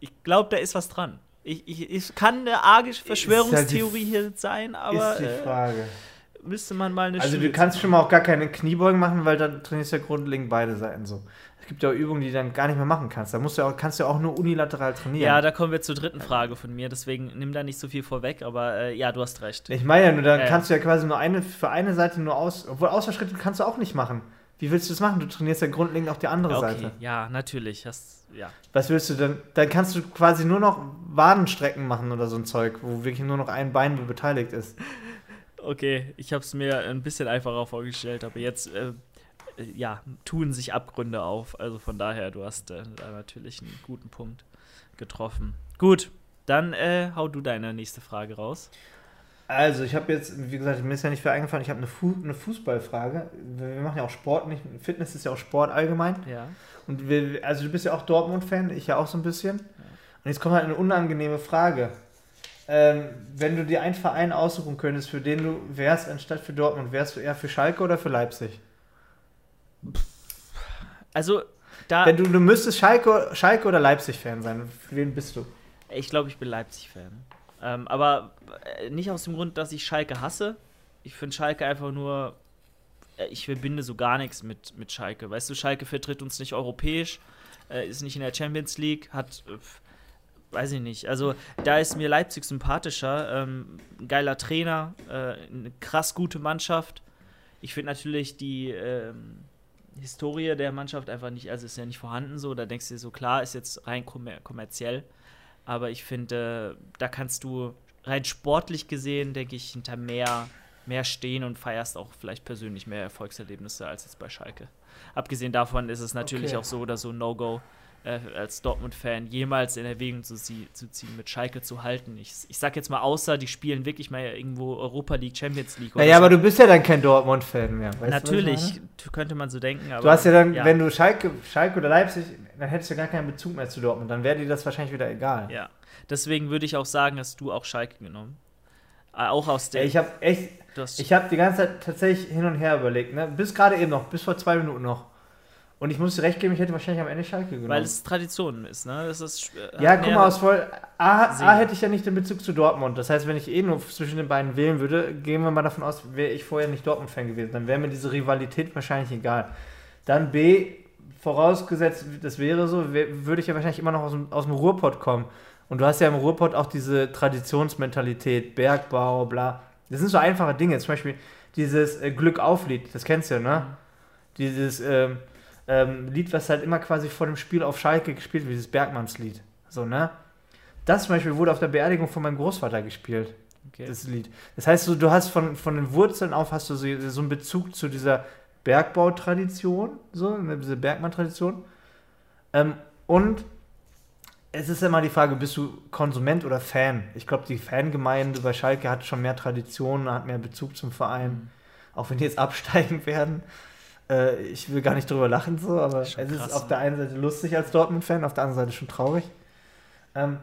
Ich glaube, da ist was dran. Ich, ich, ich kann eine arge Verschwörungstheorie halt hier sein, aber. Ist die äh, Frage. Äh, müsste man mal eine Also, du kannst schon mal auch gar keine Kniebeugen machen, weil dann trainierst du ja grundlegend beide Seiten so. Es gibt ja auch Übungen, die du dann gar nicht mehr machen kannst. Da musst du auch, kannst du auch nur unilateral trainieren. Ja, da kommen wir zur dritten Frage von mir, deswegen nimm da nicht so viel vorweg, aber äh, ja, du hast recht. Ich meine ja nur, dann äh, kannst du ja quasi nur eine für eine Seite nur aus. Obwohl Ausfallschritte kannst du auch nicht machen. Wie willst du das machen? Du trainierst ja grundlegend auch die andere okay, Seite. Ja, natürlich. Hast, ja. Was willst du denn? Dann kannst du quasi nur noch Wadenstrecken machen oder so ein Zeug, wo wirklich nur noch ein Bein beteiligt ist. Okay, ich habe es mir ein bisschen einfacher vorgestellt, aber jetzt äh, ja, tun sich Abgründe auf. Also von daher, du hast äh, da natürlich einen guten Punkt getroffen. Gut, dann äh, hau du deine nächste Frage raus. Also, ich habe jetzt, wie gesagt, mir ist ja nicht viel eingefallen, ich habe eine, Fu eine Fußballfrage. Wir machen ja auch Sport, nicht, Fitness ist ja auch Sport allgemein. Ja. Und wir, also du bist ja auch Dortmund-Fan, ich ja auch so ein bisschen. Und jetzt kommt halt eine unangenehme Frage. Ähm, wenn du dir einen Verein aussuchen könntest, für den du wärst, anstatt für Dortmund, wärst du eher für Schalke oder für Leipzig? Also, da. Wenn du, du müsstest Schalke, Schalke oder Leipzig-Fan sein, für wen bist du? Ich glaube, ich bin Leipzig-Fan. Ähm, aber äh, nicht aus dem Grund, dass ich Schalke hasse. Ich finde Schalke einfach nur. Äh, ich verbinde so gar nichts mit, mit Schalke. Weißt du, Schalke vertritt uns nicht europäisch, äh, ist nicht in der Champions League, hat. Äh, weiß ich nicht. Also, da ist mir Leipzig sympathischer. Ähm, geiler Trainer, äh, eine krass gute Mannschaft. Ich finde natürlich die. Ähm, Historie der Mannschaft einfach nicht, also ist ja nicht vorhanden so. Da denkst du dir so, klar, ist jetzt rein kommer kommerziell. Aber ich finde, da kannst du rein sportlich gesehen, denke ich, hinter mehr, mehr stehen und feierst auch vielleicht persönlich mehr Erfolgserlebnisse als jetzt bei Schalke. Abgesehen davon ist es natürlich Okay. auch so oder so No-Go, äh, als Dortmund-Fan jemals in Erwägung zu, sie, zu ziehen, mit Schalke zu halten. Ich, ich sag jetzt mal, außer die spielen wirklich mal irgendwo Europa League, Champions League. Naja, so. aber du bist ja dann kein Dortmund-Fan mehr. Weißt Natürlich, könnte man so denken, aber. Du hast ja dann, ja. wenn du Schalke, Schalke oder Leipzig, dann hättest du gar keinen Bezug mehr zu Dortmund. Dann wäre dir das wahrscheinlich wieder egal. Ja. Deswegen würde ich auch sagen, hast du auch Schalke genommen. Äh, Auch aus der. Ich habe echt, ich habe die ganze Zeit tatsächlich hin und her überlegt, ne? Bis gerade eben noch, bis vor zwei Minuten noch. Und ich muss dir recht geben, ich hätte wahrscheinlich am Ende Schalke genommen. weil es Tradition ist, ne? Das ist, äh, ja, guck mal, aus voll. A. A hätte ich ja nicht den Bezug zu Dortmund. Das heißt, wenn ich eh nur zwischen den beiden wählen würde, gehen wir mal davon aus, wäre ich vorher nicht Dortmund-Fan gewesen. Dann wäre mir diese Rivalität wahrscheinlich egal. Dann B, vorausgesetzt, das wäre so, wär- würde ich ja wahrscheinlich immer noch aus dem, aus dem Ruhrpott kommen. Und du hast ja im Ruhrpott auch diese Traditionsmentalität, Bergbau, bla. Das sind so einfache Dinge. Zum Beispiel dieses äh, Glück auf Lied, das kennst du ja, ne? Dieses ähm, ähm, Lied, was halt immer quasi vor dem Spiel auf Schalke gespielt wird, dieses Bergmannslied. So, ne? Das zum Beispiel wurde auf der Beerdigung von meinem Großvater gespielt, Okay. das Lied. Das heißt, so, du hast von, von den Wurzeln auf hast du so, so einen Bezug zu dieser Bergbautradition, so, ne, diese Bergmann-Tradition. Ähm, und es ist immer die Frage, bist du Konsument oder Fan? Ich glaube, die Fangemeinde bei Schalke hat schon mehr Tradition, hat mehr Bezug zum Verein. Mhm. Auch wenn die jetzt absteigen werden. Äh, ich will gar nicht drüber lachen, so, aber es ist krass, auf ne? der einen Seite lustig als Dortmund-Fan, auf der anderen Seite schon traurig. Ähm,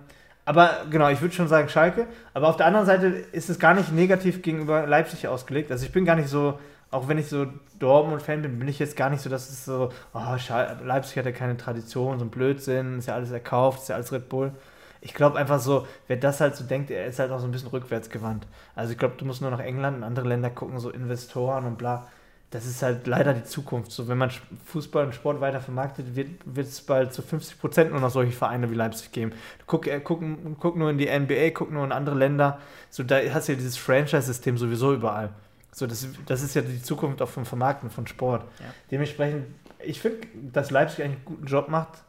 aber genau, ich würde schon sagen Schalke. Aber auf der anderen Seite ist es gar nicht negativ gegenüber Leipzig ausgelegt. Also ich bin gar nicht so, auch wenn ich so Dortmund-Fan bin, bin ich jetzt gar nicht so, dass es so, oh, Schal Leipzig hat ja keine Tradition, so ein Blödsinn, ist ja alles erkauft, ist ja alles Red Bull. Ich glaube einfach so, wer das halt so denkt, er ist halt auch so ein bisschen rückwärtsgewandt. Also ich glaube, du musst nur nach England und andere Länder gucken, so Investoren und bla. Das ist halt leider die Zukunft. So, wenn man Fußball und Sport weiter vermarktet, wird wird es bald zu 50 Prozent nur noch solche Vereine wie Leipzig geben. Guck, äh, guck, guck nur in die NBA, guck nur in andere Länder. So, da hast du ja dieses Franchise-System sowieso überall. So, das, das ist ja die Zukunft auch vom Vermarkten von Sport. Ja. Dementsprechend, ich finde, dass Leipzig eigentlich einen guten Job macht.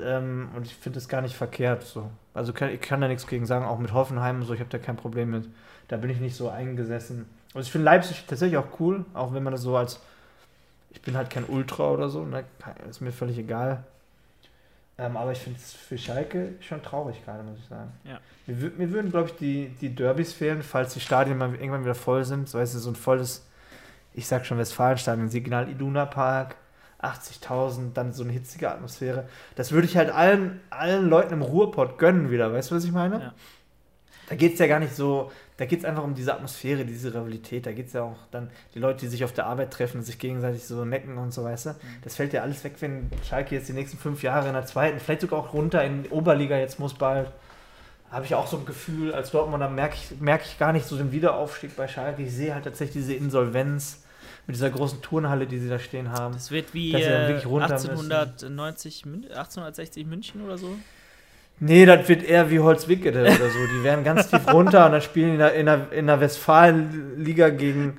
Ähm, und ich finde es gar nicht verkehrt. So. Also kann, ich kann da nichts gegen sagen, auch mit Hoffenheim und so, ich habe da kein Problem mit. Da bin ich nicht so eingesessen. Also ich finde Leipzig tatsächlich auch cool, auch wenn man das so als. Ich bin halt kein Ultra oder so, ne? ist mir völlig egal. Ähm, aber ich finde es für Schalke schon traurig gerade, muss ich sagen. Ja. Mir, mir würden, glaube ich, die, die Derbys fehlen, falls die Stadien mal irgendwann wieder voll sind. So heißt es so ein volles, ich sag schon Westfalenstadion, Signal Iduna Park, 80.000, dann so eine hitzige Atmosphäre. Das würde ich halt allen, allen Leuten im Ruhrpott gönnen wieder, weißt du, was ich meine? Ja. Da geht es ja gar nicht so, da geht es einfach um diese Atmosphäre, diese Rivalität. Da geht es ja auch dann die Leute, die sich auf der Arbeit treffen, sich gegenseitig so necken und so, weißt du. Das fällt ja alles weg, wenn Schalke jetzt die nächsten fünf Jahre in der zweiten, vielleicht sogar auch runter in die Oberliga jetzt muss bald. Habe ich auch so ein Gefühl, als Dortmunder merke ich, merke ich gar nicht so den Wiederaufstieg bei Schalke. Ich sehe halt tatsächlich diese Insolvenz mit dieser großen Turnhalle, die sie da stehen haben. Das wird wie Dass sie dann äh, wirklich runter müssen. 1890, Mün- 1860 München oder so. Nee, das wird eher wie Holzwickede oder so. Die werden ganz tief runter und dann spielen in der, in der, in der Westfalenliga gegen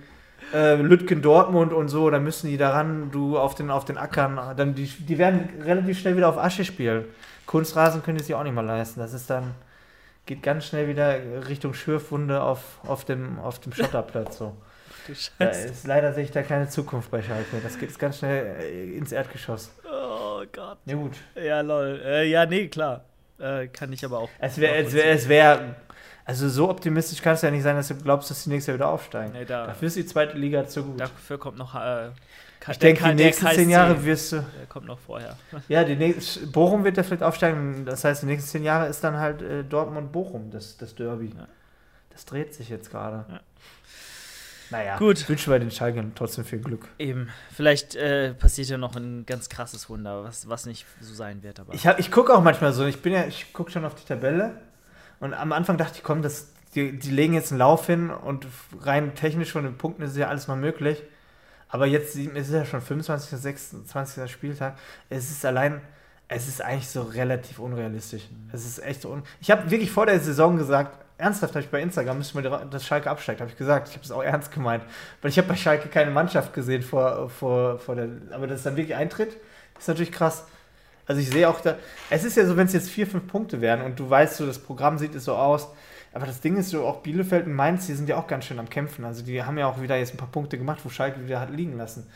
äh, Lütgen Dortmund und so. Dann müssen die daran, du auf den, auf den Ackern. Dann die, die werden relativ schnell wieder auf Asche spielen. Kunstrasen können die sich auch nicht mal leisten. Das ist dann, geht ganz schnell wieder Richtung Schürfwunde auf, auf, dem, auf dem Schotterplatz. So. Ist, leider sehe ich da keine Zukunft bei Schalke. Das geht ganz schnell äh, ins Erdgeschoss. Oh Gott. Ja gut. Ja, lol. Äh, ja, nee, klar. Äh, kann ich aber auch. Es wäre, es wäre, es wäre, Also so optimistisch kann es ja nicht sein, dass du glaubst, dass die nächste wieder aufsteigen. Nee, da, Dafür ist die zweite Liga zu gut. dafür kommt noch. Äh, ich denke, die nächsten zehn Jahre wirst du. Der kommt noch vorher. Ja, die nächsten, Bochum wird ja vielleicht aufsteigen. Das heißt, die nächsten zehn Jahre ist dann halt äh, Dortmund-Bochum, das, das Derby. Ja. Das dreht sich jetzt gerade. Ja. Naja, Gut. wünschen wir den Schalkern trotzdem viel Glück. Eben. Vielleicht äh, passiert ja noch ein ganz krasses Wunder, was, was nicht so sein wird. Aber Ich, hab- ich gucke auch manchmal so, ich bin ja, ich gucke schon auf die Tabelle und am Anfang dachte ich, komm, das, die, die legen jetzt einen Lauf hin und rein technisch von den Punkten ist ja alles mal möglich. Aber jetzt sieht- es ist ja schon 25. 26. Spieltag. Es ist allein, es ist eigentlich so relativ unrealistisch. Es ist echt so un Ich habe wirklich vor der Saison gesagt, ernsthaft habe ich bei Instagram, müssen wir dass Schalke absteigt, habe ich gesagt. Ich habe es auch ernst gemeint. Weil ich habe bei Schalke keine Mannschaft gesehen vor, vor, vor der. Aber dass es dann wirklich eintritt, ist natürlich krass. Also ich sehe auch da, es ist ja so, wenn es jetzt vier, fünf Punkte wären und du weißt so, das Programm sieht es so aus, aber das Ding ist so, auch Bielefeld und Mainz, die sind ja auch ganz schön am Kämpfen. Also die haben ja auch wieder jetzt ein paar Punkte gemacht, wo Schalke wieder hat liegen lassen.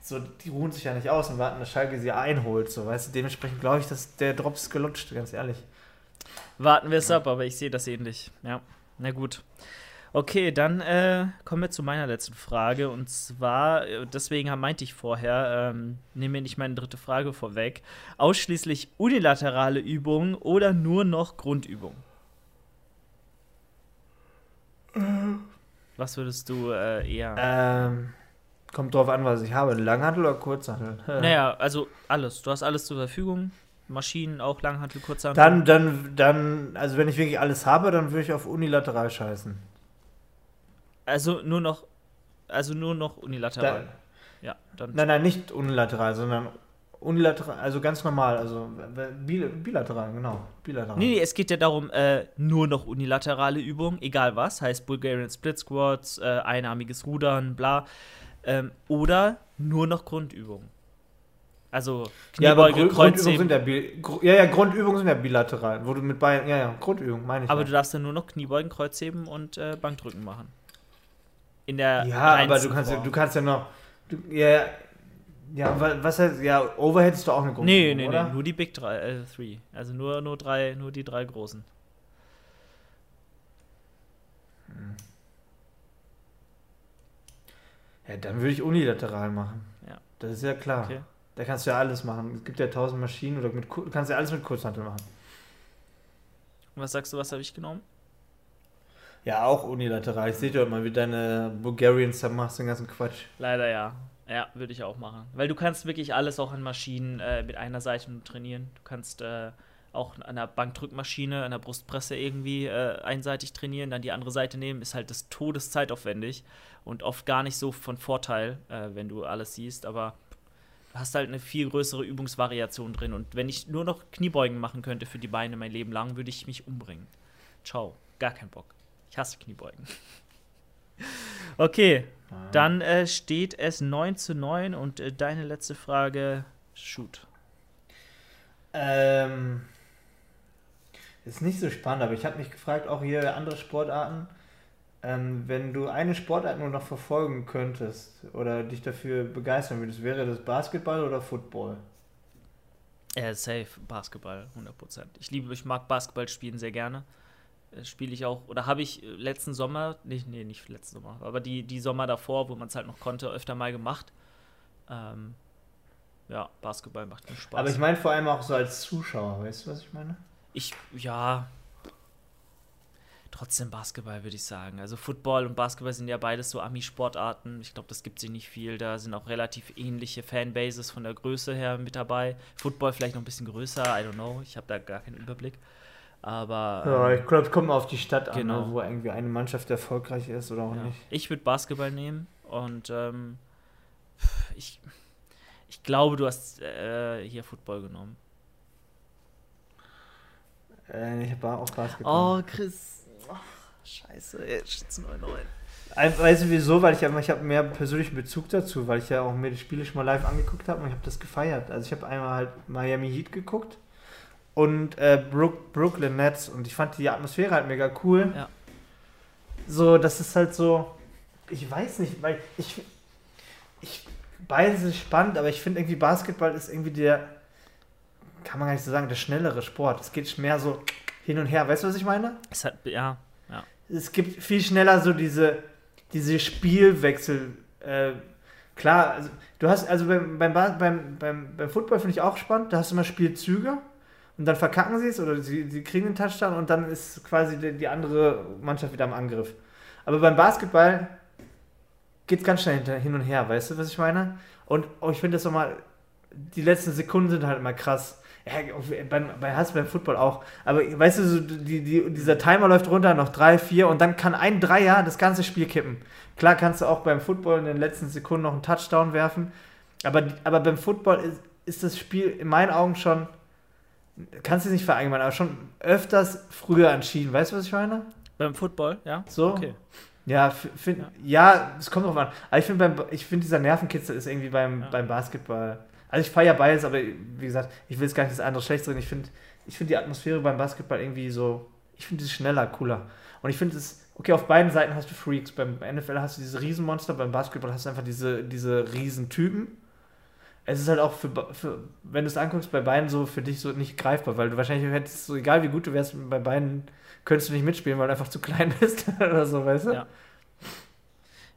So, die ruhen sich ja nicht aus und warten, dass Schalke sie einholt. So, weißt du, dementsprechend glaube ich, dass der Drops gelutscht, ganz ehrlich. Warten wir es ab, aber ich sehe das ähnlich. Ja, na gut. Okay, dann äh, kommen wir zu meiner letzten Frage. Und zwar, äh, deswegen meinte ich vorher, ähm, nehme mir nicht meine dritte Frage vorweg, ausschließlich unilaterale Übungen oder nur noch Grundübungen? Was würdest du äh, eher? Ähm, kommt drauf an, was ich habe. Langhantel oder Kurzhantel? Naja, also alles. Du hast alles zur Verfügung. Maschinen, auch Langhantel, Kurzhantel. Dann, dann, dann, also wenn ich wirklich alles habe, dann würde ich auf unilateral scheißen. Also nur noch, also nur noch unilateral. Dann, ja, dann. nein, nein, nicht unilateral, sondern unilateral, also ganz normal, also bil bilateral, genau, bilateral. Nee, nee, es geht ja darum, äh, nur noch unilaterale Übungen, egal was, heißt Bulgarian Split Squats, äh, einarmiges Rudern, bla. Ähm, oder nur noch Grundübungen. Also ja, Kniebeuge, Grundübungen Kreuzheben. sind ja, ja, ja, Grundübungen sind ja bilateral, wo du mit beiden, ja, ja, Grundübungen meine ich. aber ja. du darfst dann nur noch Kniebeugen, Kreuzheben und äh, Bankdrücken machen. In der Ja, aber du kannst, ja, Form. du kannst ja noch. Du, ja, ja, wa- was heißt, ja, Overhead ist doch auch eine Grundübung, Nee, nee, oder? nee, nur die Big 3, äh, three. Also nur, nur drei, nur die drei großen. Ja, dann würde ich unilateral machen. Ja. Das ist ja klar. Okay. Da kannst du ja alles machen. Es gibt ja tausend Maschinen oder mit, du kannst ja alles mit Kurzhantel machen. Und was sagst du, was habe ich genommen? Ja, auch unilateral. Ich sehe doch mal, wie deine Bulgarians da machst, den ganzen Quatsch. Leider ja. Ja, würde ich auch machen. Weil du kannst wirklich alles auch an Maschinen äh, mit einer Seite trainieren. Du kannst äh, auch an der Bankdrückmaschine, an der Brustpresse irgendwie äh, einseitig trainieren, dann die andere Seite nehmen, ist halt das Todeszeitaufwendig und oft gar nicht so von Vorteil, äh, wenn du alles siehst, aber hast halt eine viel größere Übungsvariation drin und wenn ich nur noch Kniebeugen machen könnte für die Beine mein Leben lang, würde ich mich umbringen. Ciao, gar kein Bock. Ich hasse Kniebeugen. okay, dann äh, steht es 9 zu 9 und äh, deine letzte Frage, shoot. Ähm, ist nicht so spannend, aber ich habe mich gefragt, auch hier andere Sportarten, ähm, wenn du eine Sportart nur noch verfolgen könntest oder dich dafür begeistern würdest, wäre das Basketball oder Football? Äh, safe, Basketball, 100%. Ich liebe, ich mag Basketball spielen sehr gerne. Äh, Spiele ich auch, oder habe ich äh, letzten Sommer, nee, nee, nicht letzten Sommer, aber die, die Sommer davor, wo man es halt noch konnte, öfter mal gemacht. Ähm, ja, Basketball macht mir Spaß. Aber ich meine vor allem auch so als Zuschauer, weißt du, was ich meine? Ich, ja. Trotzdem Basketball, würde ich sagen. Also Football und Basketball sind ja beides so Ami-Sportarten. Ich glaube, das gibt sie nicht viel. Da sind auch relativ ähnliche Fanbases von der Größe her mit dabei. Football vielleicht noch ein bisschen größer, I don't know. Ich habe da gar keinen Überblick. Aber Ja, ähm, ich glaube, es kommt mal auf die Stadt an, Genau. ne, wo irgendwie eine Mannschaft erfolgreich ist oder auch ja. nicht. ich würde Basketball nehmen und ähm, ich, ich glaube, du hast äh, hier Football genommen. Äh, ich habe auch Basketball. Oh, Chris. Scheiße, jetzt 9-9. Ein- Weißt du wieso? Weil ich einfach, ich habe mehr persönlichen Bezug dazu, weil ich ja auch mir die Spiele schon mal live angeguckt habe und ich habe das gefeiert. Also ich habe einmal halt Miami Heat geguckt und äh, Brook, Brooklyn Nets und ich fand die Atmosphäre halt mega cool. Ja. So, das ist halt so, ich weiß nicht, weil ich, ich, beides ist spannend, aber ich finde irgendwie Basketball ist irgendwie der, kann man gar nicht so sagen, der schnellere Sport. Es geht mehr so hin und her. Weißt du, was ich meine? Es hat, ja. Es gibt viel schneller so diese, diese Spielwechsel. Äh, klar, also, du hast, also beim, beim, beim, beim, Football finde ich auch spannend, da hast du immer Spielzüge und dann verkacken sie es oder sie, sie kriegen den Touchdown und dann ist quasi die, die andere Mannschaft wieder am Angriff. Aber beim Basketball geht es ganz schnell hin und her, weißt du, was ich meine? Und oh, ich finde das nochmal, die letzten Sekunden sind halt immer krass. Ja, beim, bei hast beim Football auch. Aber weißt du, so die, die, dieser Timer läuft runter, noch drei, vier und dann kann ein Dreier das ganze Spiel kippen. Klar kannst du auch beim Football in den letzten Sekunden noch einen Touchdown werfen, aber, aber beim Football ist, ist das Spiel in meinen Augen schon, kannst du es nicht verallgemeinern, aber schon öfters früher entschieden. Weißt du, was ich meine? Beim Football, ja. So? Okay. Ja, find, ja. es kommt drauf an. Aber ich finde, find, dieser Nervenkitzel ist irgendwie beim, ja. beim Basketball. Also ich feiere beides, aber wie gesagt, ich will jetzt gar nicht das andere schlecht drin. Ich finde ich find die Atmosphäre beim Basketball irgendwie so, ich finde es schneller, cooler. Und ich finde es, okay, auf beiden Seiten hast du Freaks. Beim NFL hast du diese Riesenmonster, beim Basketball hast du einfach diese, diese Riesentypen. Es ist halt auch für, für wenn du es anguckst, bei beiden so für dich so nicht greifbar, weil du wahrscheinlich hättest, so egal wie gut du wärst, bei beiden könntest du nicht mitspielen, weil du einfach zu klein bist oder so, weißt du? Ja.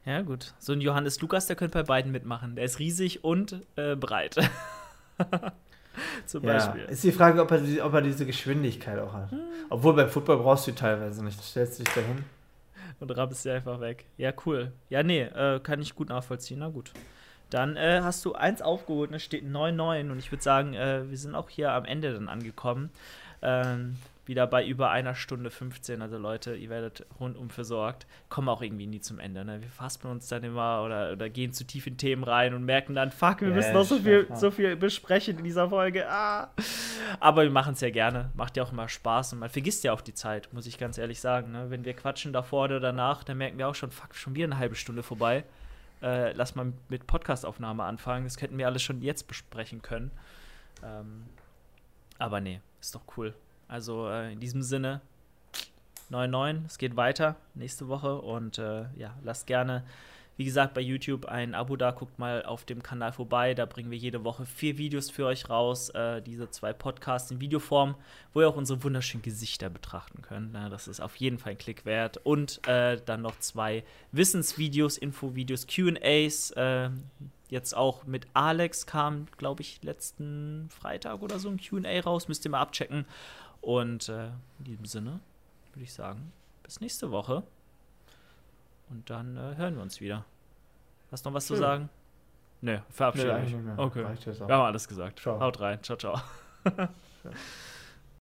Ja, gut. So ein Johannes Lukas, der könnte bei beiden mitmachen. Der ist riesig und äh, breit. Zum Beispiel. Ja, ist die Frage, ob er, ob er diese Geschwindigkeit auch hat. Hm. Obwohl beim Football brauchst du teilweise nicht. Du stellst dich dahin. Und rammst sie einfach weg. Ja, cool. Ja, nee, äh, kann ich gut nachvollziehen. Na gut. Dann äh, hast du eins aufgeholt, es steht 9-9 und ich würde sagen, äh, wir sind auch hier am Ende dann angekommen. Ähm, wieder bei über einer Stunde 15. Also Leute, ihr werdet rundum versorgt. Kommen auch irgendwie nie zum Ende. Ne? Wir fassen uns dann immer oder, oder gehen zu tief in Themen rein und merken dann, fuck, wir yeah, müssen noch so viel, so viel besprechen in dieser Folge. Ah. Aber wir machen es ja gerne. Macht ja auch immer Spaß und man vergisst ja auch die Zeit, muss ich ganz ehrlich sagen. Ne? Wenn wir quatschen davor oder danach, dann merken wir auch schon, fuck, schon wieder eine halbe Stunde vorbei. Äh, lass mal mit Podcastaufnahme anfangen. Das könnten wir alles schon jetzt besprechen können. Ähm, aber nee, ist doch cool. Also äh, in diesem Sinne 9-9, es geht weiter nächste Woche und äh, ja, lasst gerne, wie gesagt, bei YouTube ein Abo da, guckt mal auf dem Kanal vorbei, da bringen wir jede Woche vier Videos für euch raus, äh, diese zwei Podcasts in Videoform, wo ihr auch unsere wunderschönen Gesichter betrachten könnt. Na, das ist auf jeden Fall ein Klick wert und äh, dann noch zwei Wissensvideos, Infovideos, Q&As, äh, jetzt auch mit Alex kam, glaube ich, letzten Freitag oder so ein QA raus. Müsst ihr mal abchecken. Und äh, in diesem Sinne würde ich sagen, bis nächste Woche. Und dann äh, hören wir uns wieder. Hast du noch was Schön. zu sagen? Nö, verabschiede nee, mich. Okay. Wir haben alles gesagt. Ciao. Haut rein. Ciao, ciao.